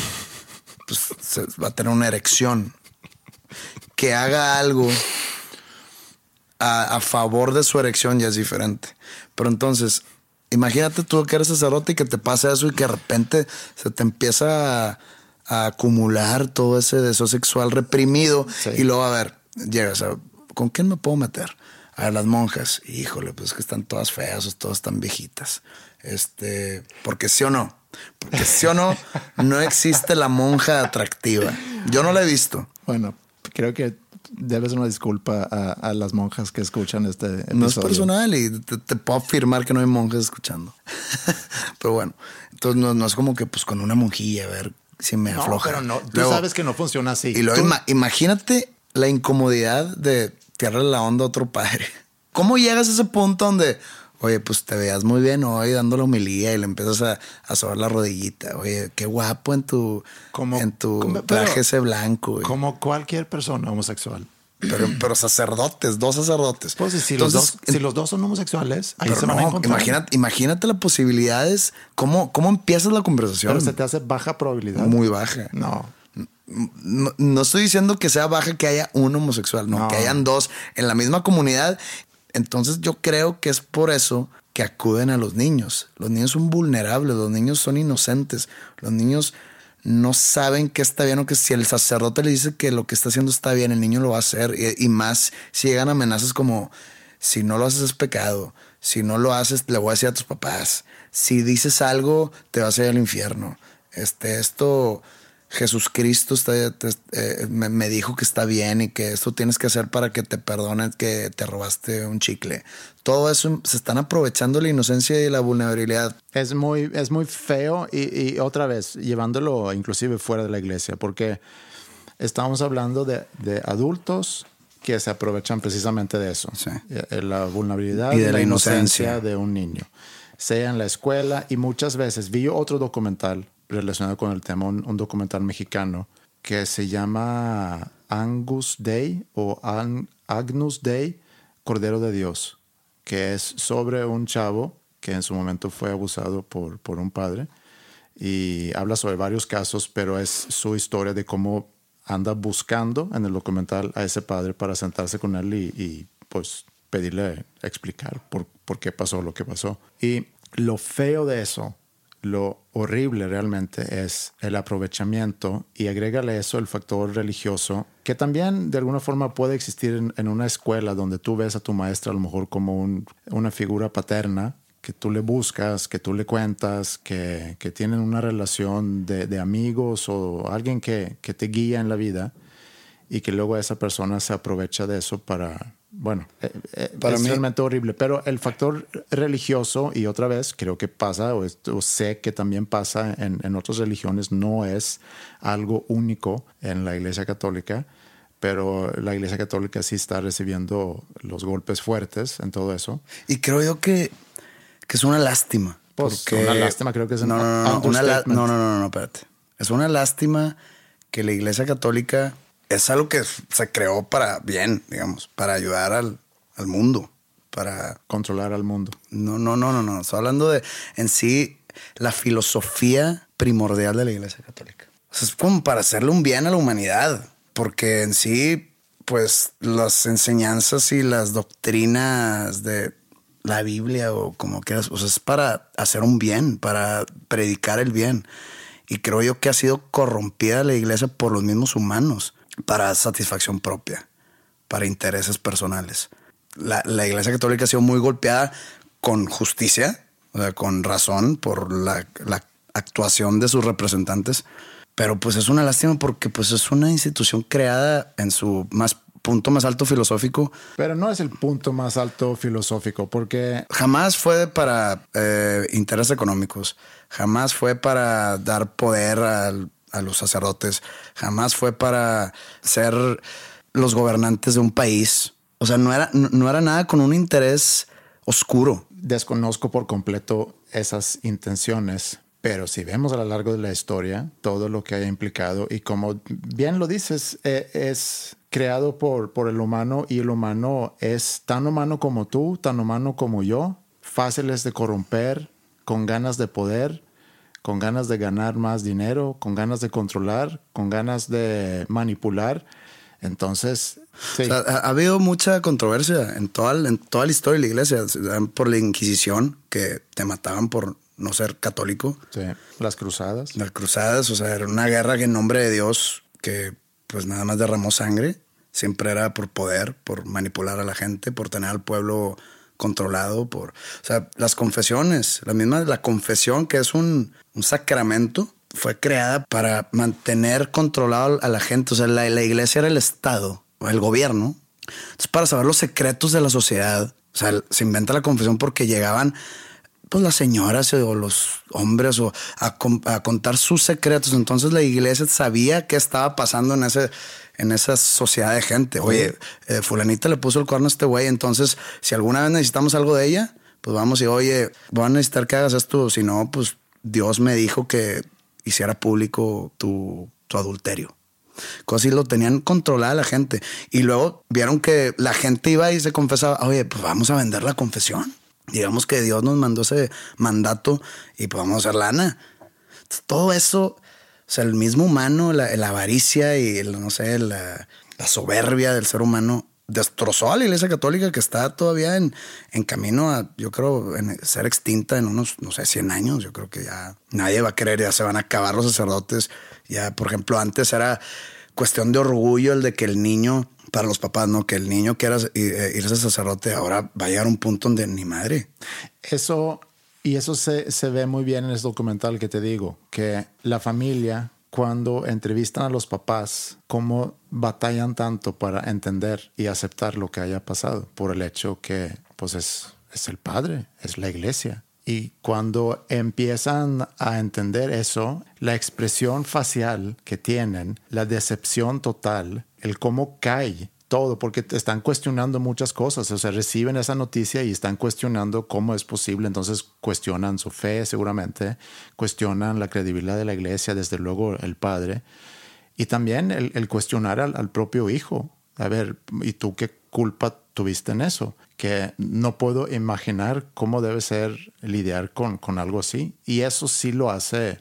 pues va a tener una erección. Que haga algo a, favor de su erección ya es diferente. Pero entonces, imagínate tú que eres sacerdote y que te pasa eso y que de repente se te empieza a, acumular todo ese deseo sexual reprimido y luego a ver, llegas a, ¿con quién me puedo meter? A las monjas, híjole, pues es que están todas feas, todas están viejitas. Este, porque sí o no, porque sí o no, no existe la monja atractiva. Yo no la he visto. Bueno, creo que debes una disculpa a, las monjas que escuchan este episodio. No es personal y te, puedo afirmar que no hay monjas escuchando. pero bueno, entonces no, es como que pues con una monjilla, a ver si me afloja. Pero no, tú sabes que no funciona así. Y luego imagínate la incomodidad de tirarle la onda a otro padre. ¿Cómo llegas a ese punto donde, oye, pues te veas muy bien hoy dando la humilía y le empiezas a, a sobar la rodillita? Oye, qué guapo en tu, como, en tu traje ese blanco. Como cualquier persona homosexual. Pero, pero sacerdotes, dos sacerdotes. Pues si, los dos, si los dos son homosexuales, ahí se van a encontrar. Imagínate, imagínate las posibilidades. ¿Cómo, ¿Cómo empiezas la conversación? Pero se te hace baja probabilidad. Muy baja. No no, estoy diciendo que sea baja que haya un homosexual, no, que hayan dos en la misma comunidad. Entonces yo creo que es por eso que acuden a los niños. Los niños son vulnerables, los niños son inocentes, los niños no saben qué está bien o que si el sacerdote le dice que lo que está haciendo está bien, el niño lo va a hacer. Y, más si llegan amenazas como, si no lo haces es pecado, si no lo haces le voy a decir a tus papás, si dices algo te vas a ir al infierno. Este, esto Jesús Cristo está- te- eh, me, me dijo que está bien y que esto tienes que hacer para que te perdonen que te robaste un chicle. Todo eso se están aprovechando la inocencia y la vulnerabilidad. Es muy, es muy feo y, y otra vez llevándolo inclusive fuera de la iglesia, porque estamos hablando de, de adultos que se aprovechan precisamente de eso, Sí. Eh, la vulnerabilidad Y de la inocencia. de un niño, sea en la escuela y muchas veces vi otro documental relacionado con el tema, un, documental mexicano que se llama Angus Day o Agnus Day, Cordero de Dios, que es sobre un chavo que en su momento fue abusado por, por un padre y habla sobre varios casos, pero es su historia de cómo anda buscando en el documental a ese padre para sentarse con él y, y, pues pedirle explicar por, por qué pasó lo que pasó. Y lo feo de eso, lo horrible realmente es el aprovechamiento y agrégale eso el factor religioso, que también de alguna forma puede existir en, una escuela donde tú ves a tu maestra a lo mejor como un- una figura paterna que tú le buscas, que tú le cuentas, que, tienen una relación de, amigos o alguien que te guía en la vida y que luego esa persona se aprovecha de eso para, bueno, eh, eh, Para es mí- realmente horrible, pero el factor religioso, y otra vez creo que pasa, o, sé que también pasa en, en otras religiones, no es algo único en la Iglesia Católica, pero la Iglesia Católica sí está recibiendo los golpes fuertes en todo eso. Y creo yo que, que es una lástima. Pues, porque- una lástima, creo que es no, no, no, no, una la- no, no, no, no, espérate. Es una lástima que la iglesia católica es algo que se creó para bien, digamos, para ayudar al, al mundo, para... Controlar al mundo. No, no, no, no, no. Estoy hablando de en sí la filosofía primordial de la iglesia católica. O sea, es como para hacerle un bien a la humanidad, porque en sí, pues las enseñanzas y las doctrinas de la Biblia o como quieras, o sea, es para hacer un bien, para predicar el bien. Y creo yo que ha sido corrompida la iglesia por los mismos humanos para satisfacción propia, para intereses personales. La, la iglesia católica ha sido muy golpeada con justicia, o sea, con razón por la, la actuación de sus representantes. Pero pues es una lástima porque pues es una institución creada en su más punto más alto filosófico. Pero no es el punto más alto filosófico, porque Jamás fue para eh, intereses económicos, jamás fue para dar poder al- a los sacerdotes, jamás fue para ser los gobernantes de un país. O sea, no era, no, era nada con un interés oscuro. desconozco por completo esas intenciones, pero si vemos a lo largo de la historia todo lo que haya implicado y como bien lo dices, eh, es creado por, por el humano y el humano es tan humano como tú, tan humano como yo, fáciles de corromper, con ganas de poder, con ganas de ganar más dinero, con ganas de controlar, con ganas de manipular. Entonces, sí. O sea, ha, ha habido mucha controversia en toda, la- en toda la historia de la iglesia, por la Inquisición, que te mataban por no ser católico. sí, las cruzadas. Las cruzadas, o sea, era una guerra que en nombre de Dios, que pues nada más derramó sangre, siempre era por poder, por manipular a la gente, por tener al pueblo controlado, por, o sea, las confesiones, la misma, la confesión que es un, un sacramento, fue creada para mantener controlado a la gente, o sea, la, la iglesia era el Estado, el gobierno, entonces para saber los secretos de la sociedad, o sea, se inventa la confesión porque llegaban pues las señoras o los hombres o a contar sus secretos. Entonces la iglesia sabía qué estaba pasando en ese en esa sociedad de gente. Oye, eh, fulanita le puso el cuerno a este güey, entonces si alguna vez necesitamos algo de ella, pues vamos y oye, voy a necesitar que hagas esto, si no, pues Dios me dijo que hiciera público tu, tu adulterio. Cosas así lo tenían controlada la gente. Y luego vieron que la gente iba y se confesaba, oye, pues vamos a vender la confesión. Digamos que Dios nos mandó ese mandato y pues vamos a hacer lana. Entonces, todo eso, o sea, el mismo humano, la, la avaricia y el, no sé, la, soberbia del ser humano destrozó a la iglesia católica que está todavía en, en camino a, yo creo, en ser extinta en unos, no sé, 100 años. Yo creo que ya nadie va a querer, ya se van a acabar los sacerdotes. Ya, por ejemplo, antes era cuestión de orgullo el de que el niño, para los papás, ¿no? Que el niño quiera eh, irse sacerdote, ahora va a llegar un punto donde ni madre. Eso, y eso se, se ve muy bien en ese documental que te digo, que la familia cuando entrevistan a los papás, cómo batallan tanto para entender y aceptar lo que haya pasado por el hecho que pues es, es el padre, es la iglesia. Y cuando empiezan a entender eso, la expresión facial que tienen, la decepción total, el cómo cae todo, porque están cuestionando muchas cosas, o sea, reciben esa noticia y están cuestionando cómo es posible, entonces cuestionan su fe seguramente, cuestionan la credibilidad de la iglesia, desde luego el padre, y también el, cuestionar al, al, propio hijo, a ver, ¿y tú qué culpa tuviste en eso? Que no puedo imaginar cómo debe ser lidiar con, con algo así, y eso sí lo hace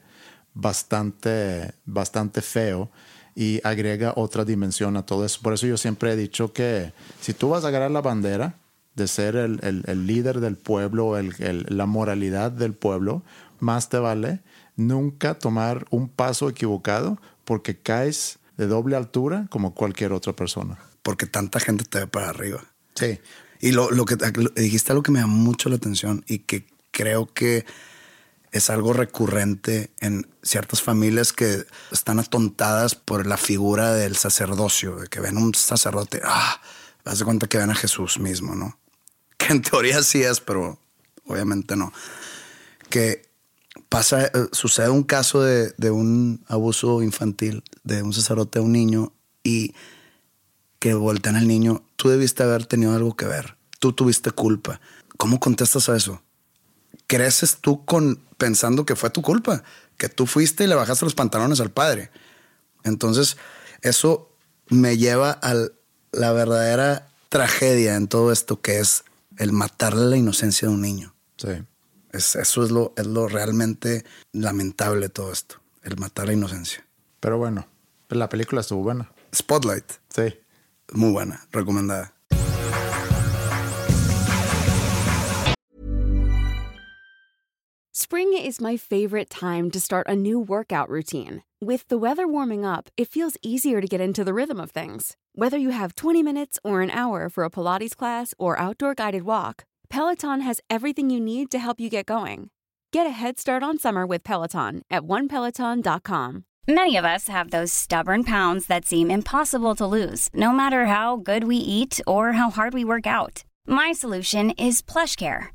bastante, bastante feo y agrega otra dimensión a todo eso. Por eso yo siempre he dicho que si tú vas a agarrar la bandera de ser el, el, líder del pueblo, el, la moralidad del pueblo, más te vale nunca tomar un paso equivocado porque caes de doble altura como cualquier otra persona. Porque tanta gente te ve para arriba. Sí. Y lo, lo que dijiste algo que me da mucho la atención y que creo que es algo recurrente en ciertas familias que están atontadas por la figura del sacerdocio, de que ven un sacerdote, ah, haz de cuenta que ven a Jesús mismo, ¿no? Que en teoría sí es, pero obviamente no. Que pasa, eh, sucede un caso de, de un abuso infantil de un sacerdote a un niño y que voltean al niño, tú debiste haber tenido algo que ver, tú tuviste culpa. ¿Cómo contestas a eso? Creces tú con pensando que fue tu culpa, que tú fuiste y le bajaste los pantalones al padre. Entonces, eso me lleva a la verdadera tragedia en todo esto, que es el matarle la inocencia de un niño. Sí. Es, eso es lo, es lo realmente lamentable de todo esto, el matar la inocencia. Pero bueno, la película estuvo buena. Spotlight. Sí. Muy buena, recomendada. Spring is my favorite time to start a new workout routine. With the weather warming up, it feels easier to get into the rhythm of things. Whether you have 20 minutes or an hour for a Pilates class or outdoor guided walk, Peloton has everything you need to help you get going. Get a head start on summer with Peloton at onepeloton.com. Many of us have those stubborn pounds that seem impossible to lose, no matter how good we eat or how hard we work out. My solution is PlushCare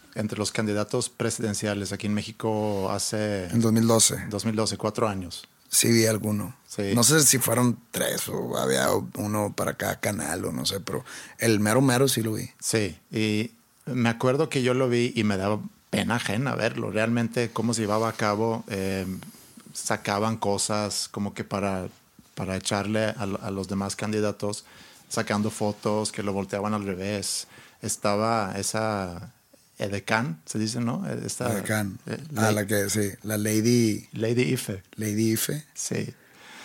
entre los candidatos presidenciales aquí en México hace... En 2012. 2012, cuatro años. Sí, vi alguno. No sé si fueron tres o había uno para cada canal o no sé, pero el mero mero sí lo vi. Sí, y me acuerdo que yo lo vi y me daba pena ajena verlo. Realmente cómo se llevaba a cabo, eh, sacaban cosas como que para, para echarle a, a los demás candidatos, sacando fotos que lo volteaban al revés. Estaba esa Edecán, se dice, ¿no? Esta, Edecán. Eh, ah, la que, sí, la Lady... Lady Ife. Lady Ife. Sí.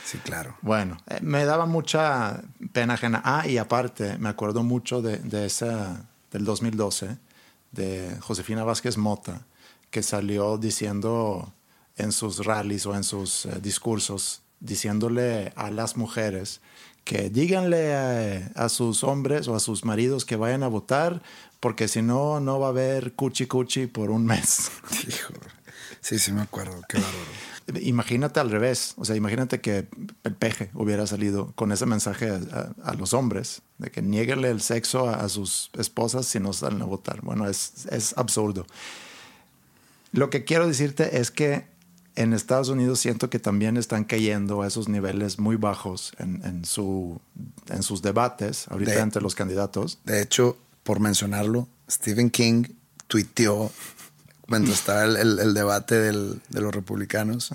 Sí, claro. Bueno, eh, me daba mucha pena ajena. Ah, y aparte, me acuerdo mucho de, de esa, del 2012, de Josefina Vázquez Mota, que salió diciendo en sus rallies o en sus eh, discursos, diciéndole a las mujeres que díganle a, sus hombres o a sus maridos que vayan a votar, porque si no, no va a haber cuchi cuchi por un mes. Sí, sí me acuerdo, qué bárbaro. Imagínate al revés, o sea, imagínate que el peje hubiera salido con ese mensaje a, los hombres, de que nieguenle el sexo a, sus esposas si no salen a votar. Bueno, es, es absurdo. Lo que quiero decirte es que en Estados Unidos siento que también están cayendo a esos niveles muy bajos en, su, en sus debates ahorita entre los candidatos. De hecho, por mencionarlo, Stephen King tuiteó cuando estaba el, debate de los republicanos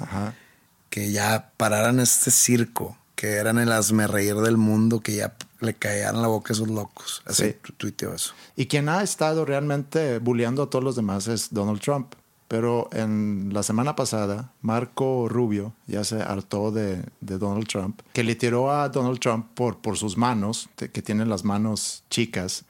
que ya pararan este circo, que eran el asme reír del mundo, que ya le caían la boca a esos locos. Así tuiteó eso. Y quien ha estado realmente bulleando a todos los demás es Donald Trump pero en la semana pasada, Marco Rubio ya se hartó de, de Donald Trump, que le tiró a Donald Trump por, por sus manos, que tienen las manos chicas,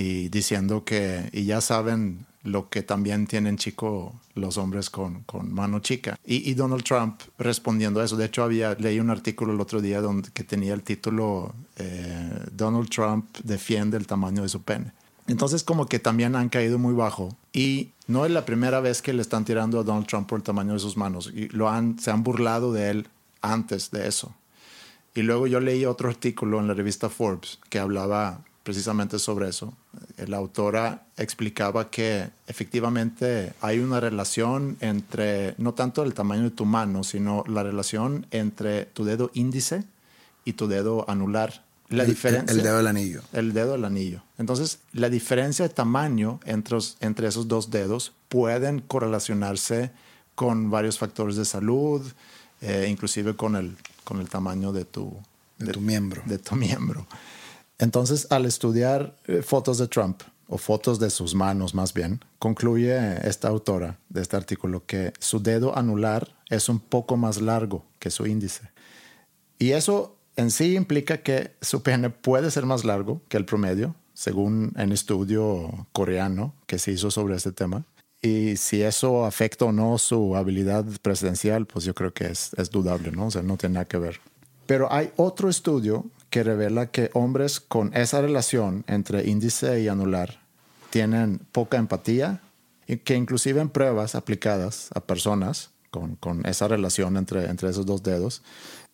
y diciendo que, y ya saben lo que también tienen chico los hombres con, con mano chica. Y, Donald Trump respondiendo a eso, de hecho había leí un artículo el otro día donde, que tenía el título eh, Donald Trump defiende el tamaño de su pene. Entonces como que también han caído muy bajo y no es la primera vez que le están tirando a Donald Trump por el tamaño de sus manos y lo han, se han burlado de él antes de eso. Y luego yo leí otro artículo en la revista Forbes que hablaba precisamente sobre eso. La autora explicaba que efectivamente hay una relación entre, no tanto el tamaño de tu mano, sino la relación entre tu dedo índice y tu dedo anular. La el, diferencia, el dedo del anillo. El dedo del anillo. Entonces, la diferencia de tamaño entre, entre esos dos dedos pueden correlacionarse con varios factores de salud, eh, inclusive con el, con el tamaño de tu, de, de tu miembro. De tu miembro. Entonces, al estudiar eh, fotos de Trump, o fotos de sus manos más bien, concluye esta autora de este artículo que su dedo anular es un poco más largo que su índice. Y eso en sí implica que su pene puede ser más largo que el promedio, según un estudio coreano que se hizo sobre este tema. Y si eso afecta o no su habilidad presidencial, pues yo creo que es, es dudable, ¿no? O sea, no tiene nada que ver. Pero hay otro estudio que revela que hombres con esa relación entre índice y anular tienen poca empatía y que inclusive en pruebas aplicadas a personas con, con esa relación entre, entre esos dos dedos,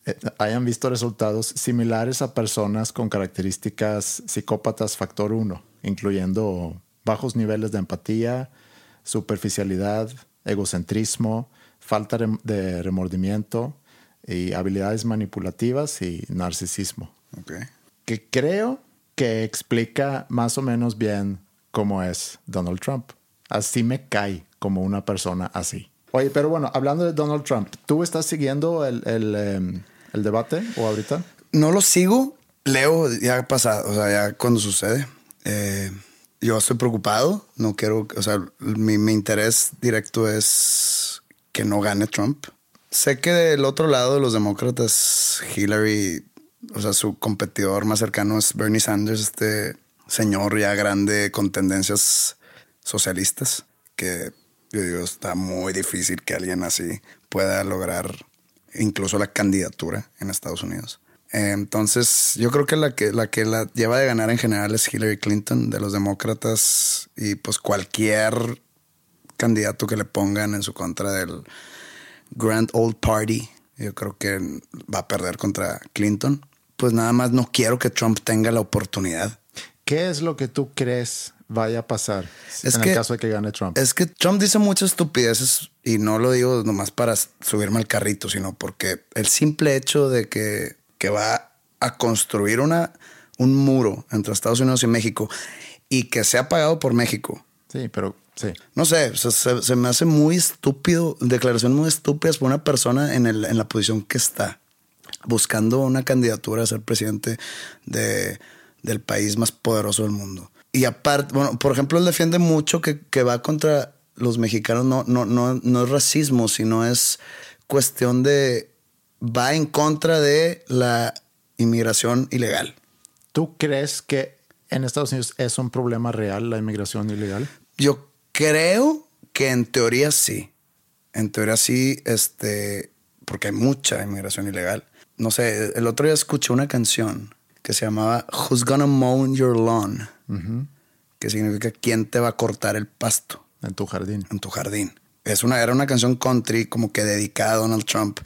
eh, hayan visto resultados similares a personas con características psicópatas factor 1, incluyendo bajos niveles de empatía, superficialidad, egocentrismo, falta de remordimiento y habilidades manipulativas y narcisismo. Okay. Que creo que explica más o menos bien cómo es Donald Trump. Así me cae como una persona así. Oye, pero bueno, hablando de Donald Trump, ¿tú estás siguiendo el, el, el debate o ahorita? No lo sigo, leo ya pasado, o sea, ya cuando sucede. Eh, yo estoy preocupado, no quiero, o sea, mi, mi interés directo es que no gane Trump. Sé que del otro lado de los demócratas, Hillary o sea, su competidor más cercano es Bernie Sanders, este señor ya grande con tendencias socialistas, que yo digo, está muy difícil que alguien así pueda lograr incluso la candidatura en Estados Unidos. Entonces, yo creo que la que la que la lleva de ganar en general es Hillary Clinton de los demócratas y pues cualquier candidato que le pongan en su contra del Grand Old Party, yo creo que va a perder contra Clinton pues nada más no quiero que Trump tenga la oportunidad. ¿Qué es lo que tú crees vaya a pasar en el caso de que gane Trump? Es que Trump dice muchas estupideces y no lo digo nomás para subirme al carrito, sino porque el simple hecho de que, que va a construir una, un muro entre Estados Unidos y México y que sea pagado por México. Sí, pero sí. No sé, se, se, me hace muy estúpido, declaración muy estúpida por una persona en, el, en la posición que está buscando una candidatura a ser presidente de, del país más poderoso del mundo. Y aparte, bueno, por ejemplo, él defiende mucho que, que va contra los mexicanos, no, no, no, no es racismo, sino es cuestión de, va en contra de la inmigración ilegal. ¿Tú crees que en Estados Unidos es un problema real la inmigración ilegal? Yo creo que en teoría sí. En teoría sí, este, porque hay mucha inmigración ilegal no sé, el otro día escuché una canción que se llamaba Who's Gonna Mow Your Lawn, que significa quién te va a cortar el pasto. En tu jardín. En tu jardín. Es una, era una canción country como que dedicada a Donald Trump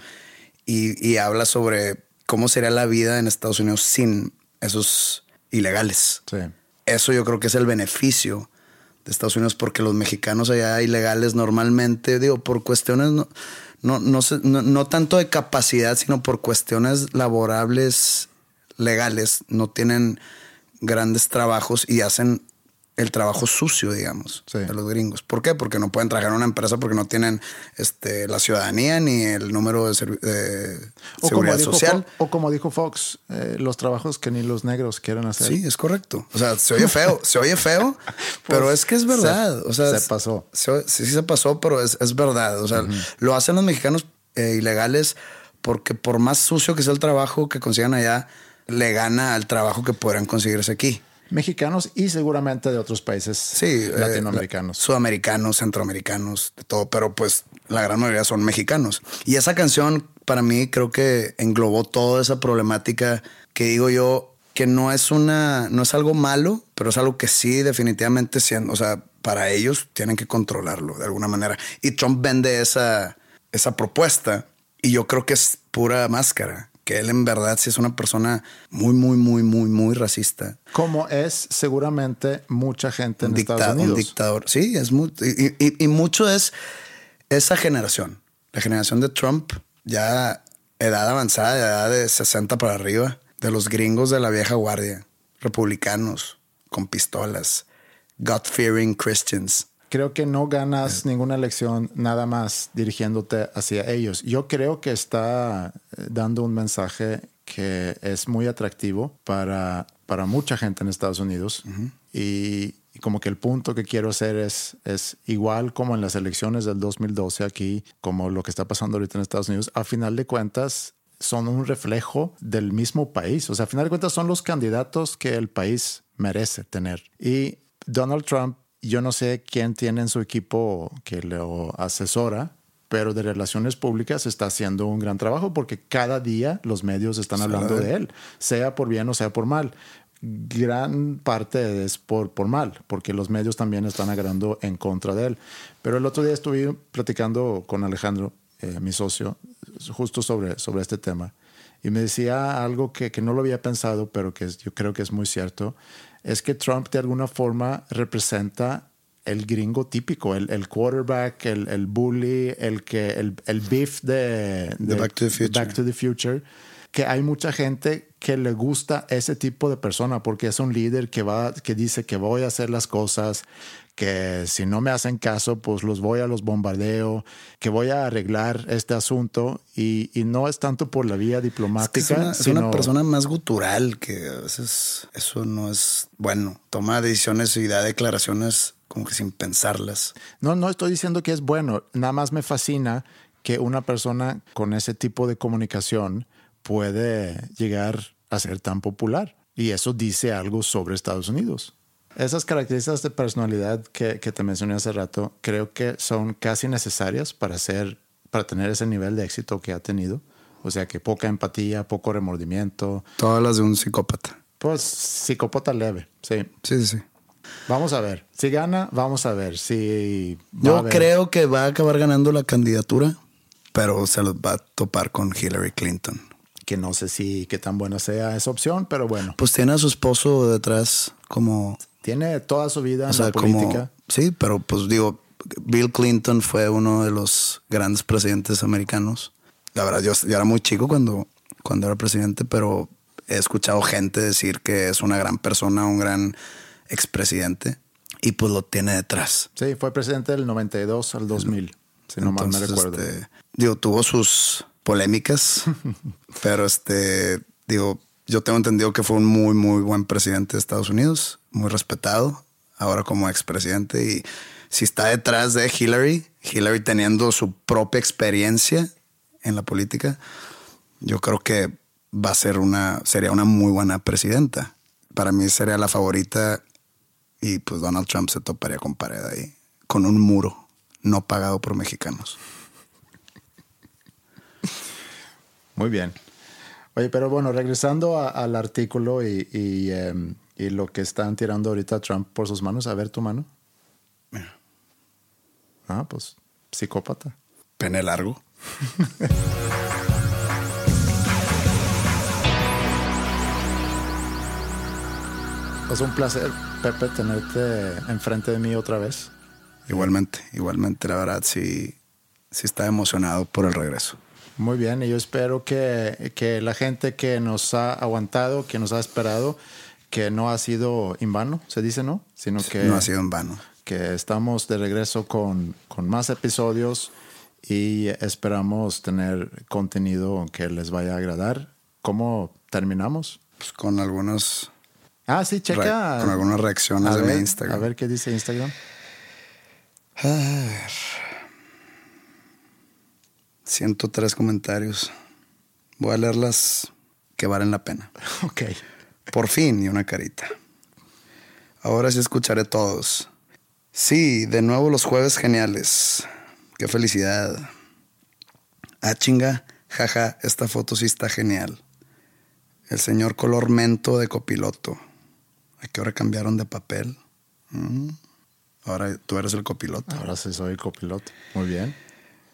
y, y habla sobre cómo sería la vida en Estados Unidos sin esos ilegales. Sí. Eso yo creo que es el beneficio de Estados Unidos porque los mexicanos allá ilegales normalmente, digo, por cuestiones... No, no, no, no, tanto de capacidad, sino por cuestiones laborables legales, no tienen grandes trabajos y hacen el trabajo sucio, digamos, Sí. de los gringos. ¿Por qué? Porque no pueden trabajar en una empresa porque no tienen este, la ciudadanía ni el número de, de O seguridad social. O como dijo Fox, eh, los trabajos que ni los negros quieren hacer. Sí, es correcto. O sea, se oye feo, se oye feo, pero es que es verdad. se- o sea, se pasó. se- sí, sí se pasó, pero es, es verdad. O sea, lo hacen los mexicanos eh, ilegales porque por más sucio que sea el trabajo que consigan allá, le gana al trabajo que podrán conseguirse aquí. Mexicanos y seguramente de otros países Sí, eh, latinoamericanos. sudamericanos, centroamericanos, de todo, pero pues la gran mayoría son mexicanos. Y esa canción para mí creo que englobó toda esa problemática que digo yo que no es una no es algo malo, pero es algo que sí definitivamente siendo, o sea, para ellos tienen que controlarlo de alguna manera. Y Trump vende esa esa propuesta y yo creo que es pura máscara, que él en verdad sí es una persona muy muy muy muy muy racista Como es seguramente mucha gente en un, Estados dicta- un Unidos. dictador. Sí, es muy, y, y- y mucho es esa generación, la generación de Trump, ya edad avanzada, edad de 60 para arriba, de los gringos de la vieja guardia, republicanos con pistolas, God-fearing Christians. Creo que no ganas ninguna elección nada más dirigiéndote hacia ellos. Yo creo que está eh, dando un mensaje que es muy atractivo para, para mucha gente en Estados Unidos. y, y como que el punto que quiero hacer es, es igual como en las elecciones del 2012 aquí, como lo que está pasando ahorita en Estados Unidos. A final de cuentas, son un reflejo del mismo país. O sea, a final de cuentas son los candidatos que el país merece tener. Y Donald Trump, yo no sé quién tiene en su equipo que lo asesora, pero de relaciones públicas está haciendo un gran trabajo porque cada día los medios están hablando de él, sea por bien o sea por mal. Gran parte es por, por mal, porque los medios también están agarrando en contra de él. Pero el otro día estuve platicando con Alejandro, eh, mi socio, justo sobre, sobre este tema. Y me decía algo que, que no lo había pensado, pero que es- yo creo que es muy cierto. Es que Trump de alguna forma representa el gringo típico, el, el quarterback, el, el bully, el, que, el, el beef de, De Back to the Future. Back to the Future, que hay mucha gente que le gusta ese tipo de persona porque es un líder que va, que dice que voy a hacer las cosas, que si no me hacen caso, pues los voy a los bombardeo, que voy a arreglar este asunto y, y no es tanto por la vía Es, que diplomática, es una, es sino una persona más gutural que a veces eso no es bueno. Toma decisiones y da declaraciones como que sin pensarlas. No, no estoy diciendo que es bueno, nada más me fascina que una persona con ese tipo de comunicación puede llegar a ser tan popular. Y eso dice algo sobre Estados Unidos. Esas características de personalidad que, que te mencioné hace rato, creo que son casi necesarias para ser, para tener ese nivel de éxito que ha tenido. O sea que poca empatía, poco remordimiento, Todas las de un psicópata. pues psicópata leve, sí. Sí, sí, sí. Vamos a ver. Si gana, vamos a ver. Si a Yo creo que va a acabar ganando la candidatura, pero se los va a topar con Hillary Clinton. que no sé si qué tan buena sea esa opción, pero bueno, Pues tiene a su esposo detrás como... tiene toda su vida O en sea, la como... política. Sí, pero pues digo, Bill Clinton fue uno de los grandes presidentes americanos. La verdad, yo, yo era muy chico cuando, cuando era presidente, pero he escuchado gente decir que es una gran persona, un gran expresidente, y pues lo tiene detrás. Sí, fue presidente del 92 al 2000, si no mal me Entonces, recuerdo. este, digo, tuvo sus polémicas, pero este, digo, yo tengo entendido que fue un muy, muy buen presidente de Estados Unidos, muy respetado, ahora como expresidente. Y si está detrás de Hillary, Hillary teniendo su propia experiencia en la política, yo creo que va a ser una, sería una muy buena presidenta. Para mí sería la favorita y pues Donald Trump se toparía con pared ahí, con un muro no pagado por mexicanos. Muy bien. Oye, pero bueno, regresando a- al artículo y, y, em, y lo que están tirando ahorita Trump por sus manos, a ver tu mano. Mira. Ah, pues psicópata. Pene largo. Es un placer, Pepe, tenerte enfrente de mí otra vez. Igualmente, igualmente, la verdad, sí, sí está emocionado por el regreso. Muy bien, y yo espero que, que la gente que nos ha aguantado, que nos ha esperado, que no ha sido en vano, se dice, ¿no? Sino que no ha sido en vano. Que estamos de regreso con, con más episodios y esperamos tener contenido que les vaya a agradar. ¿Cómo terminamos? Pues con algunos. Ah, sí, checa. con algunas reacciones de mi Instagram. A ver qué dice Instagram. A ver. 103 comentarios. Voy a leer las que valen la pena. Ok. Por fin, y una carita. Ahora sí escucharé todos. Sí, de nuevo los jueves geniales. Qué felicidad. Ah, chinga. Jaja, esta foto sí está genial. El señor color mento de copiloto. ¿A qué hora cambiaron de papel? Mm. Ahora tú eres el copiloto. Ahora sí soy copiloto. Muy bien.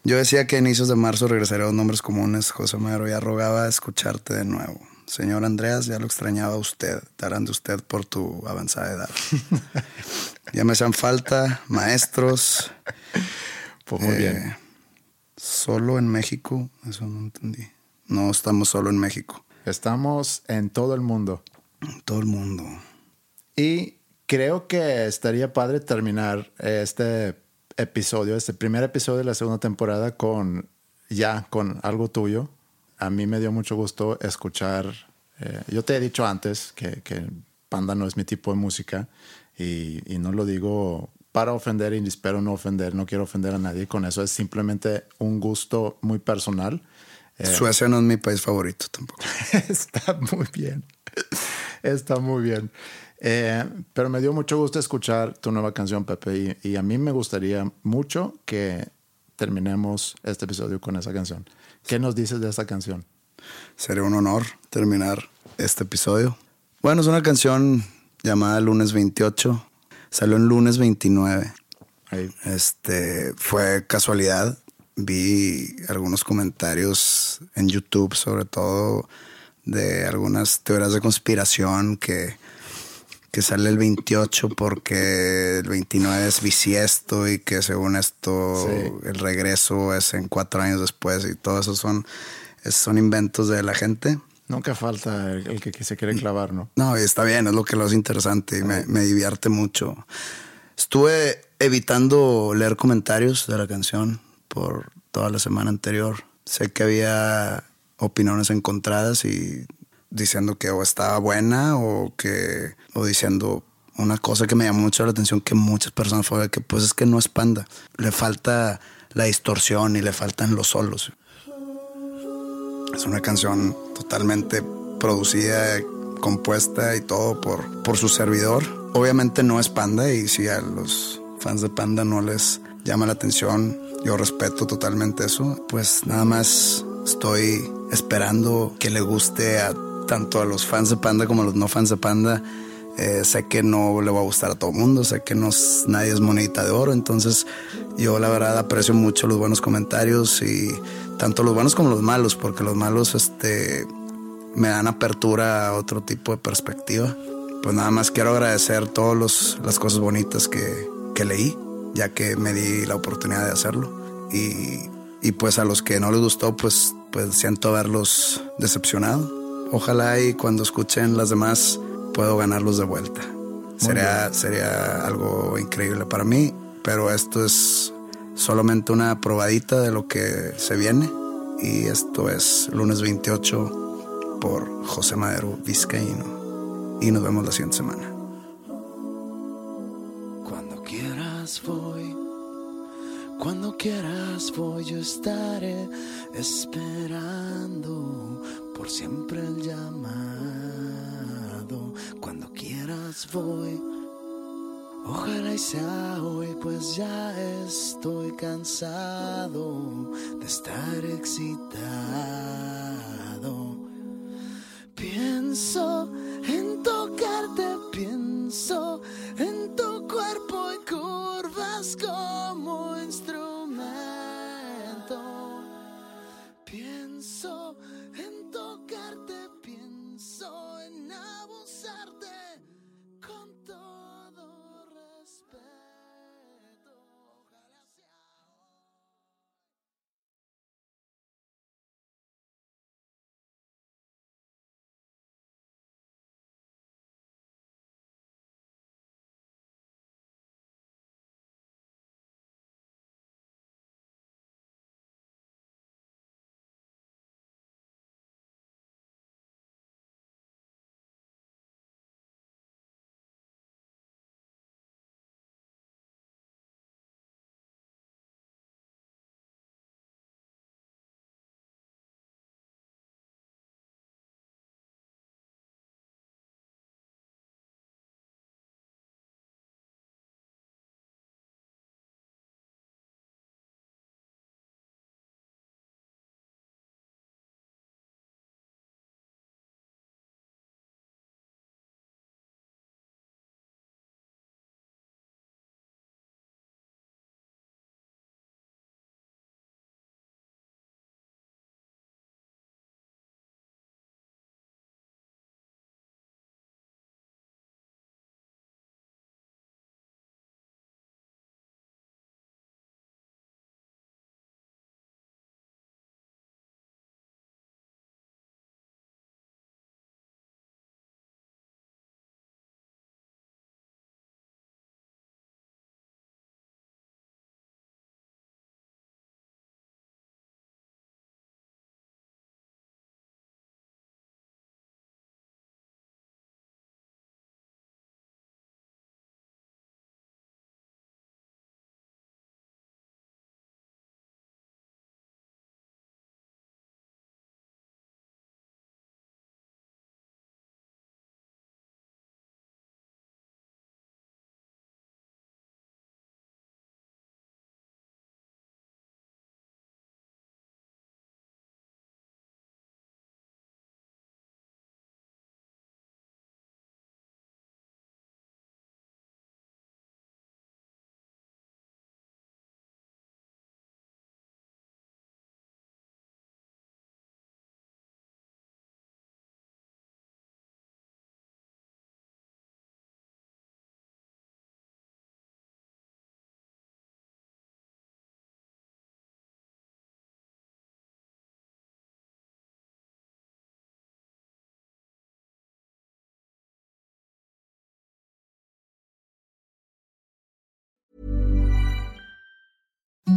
Yo decía que a inicios de marzo regresaría a los nombres comunes, José Madero, ya rogaba escucharte de nuevo. Señor Andreas, ya lo extrañaba a usted. Darán de usted por tu avanzada edad. ya me hacían falta maestros. Pues muy Eh, bien. Solo en México, eso no entendí. No estamos solo en México, Estamos en todo el mundo. en todo el mundo. Y creo que estaría padre terminar este episodio, este primer episodio de la segunda temporada con ya con algo tuyo. A mí me dio mucho gusto escuchar. eh, yo te he dicho antes que, que Panda no es mi tipo de música y, y no lo digo para ofender y espero no ofender, no quiero ofender a nadie con eso. Es simplemente un gusto muy personal. Eh, Suecia no es mi país favorito tampoco. Está muy bien. Está muy bien. Eh, pero me dio mucho gusto escuchar tu nueva canción, Pepe, y, y a mí me gustaría mucho que terminemos este episodio con esa canción. ¿Qué nos dices de esa canción? Sería un honor terminar este episodio. Bueno, es una canción llamada Lunes 28. Salió en lunes 29. Ahí. Este fue casualidad. Vi algunos comentarios en YouTube, sobre todo de algunas teorías de conspiración que, que sale el 28 porque el 29 es bisiesto y que según esto Sí. el regreso es en cuatro años después y todo eso son, son inventos de la gente. Nunca falta el, el que se quiere clavar, ¿no? No, está bien, es lo que lo hace interesante y me, me divierte mucho. Estuve evitando leer comentarios de la canción por toda la semana anterior. Sé que había opiniones encontradas y diciendo que o estaba buena o que o diciendo una cosa que me llamó mucho la atención que muchas personas fue de que pues es que no es panda. Le falta la distorsión y le faltan los solos. Es una canción totalmente producida, compuesta y todo por, por su servidor. Obviamente no es Panda y si a los fans de Panda no les llama la atención, yo respeto totalmente eso. Pues nada más estoy esperando que le guste a tanto a los fans de Panda como a los no fans de Panda. Eh, sé que no le va a gustar a todo el mundo, sé que no es- nadie es monedita de oro, entonces yo la verdad aprecio mucho los buenos comentarios y tanto los buenos como los malos, porque los malos este, me dan apertura a otro tipo de perspectiva. Pues nada más quiero agradecer todas las cosas bonitas que, que leí, ya que me di la oportunidad de hacerlo. Y, y pues a los que no les gustó, pues, pues siento haberlos decepcionado. Ojalá y cuando escuchen las demás puedo ganarlos de vuelta. Sería, sería algo increíble para mí, pero esto es solamente una probadita de lo que se viene. Y esto es lunes 28 por José Madero Vizcaíno. Y nos vemos la siguiente semana. Cuando quieras voy, cuando quieras voy, yo estaré esperando por siempre el llamado. Cuando quieras voy, ojalá y sea hoy, pues ya estoy cansado de estar excitado. Pienso en tocarte, pienso en tu cuerpo en curvas como instrumento. Pienso en tocarte, pienso en abusarte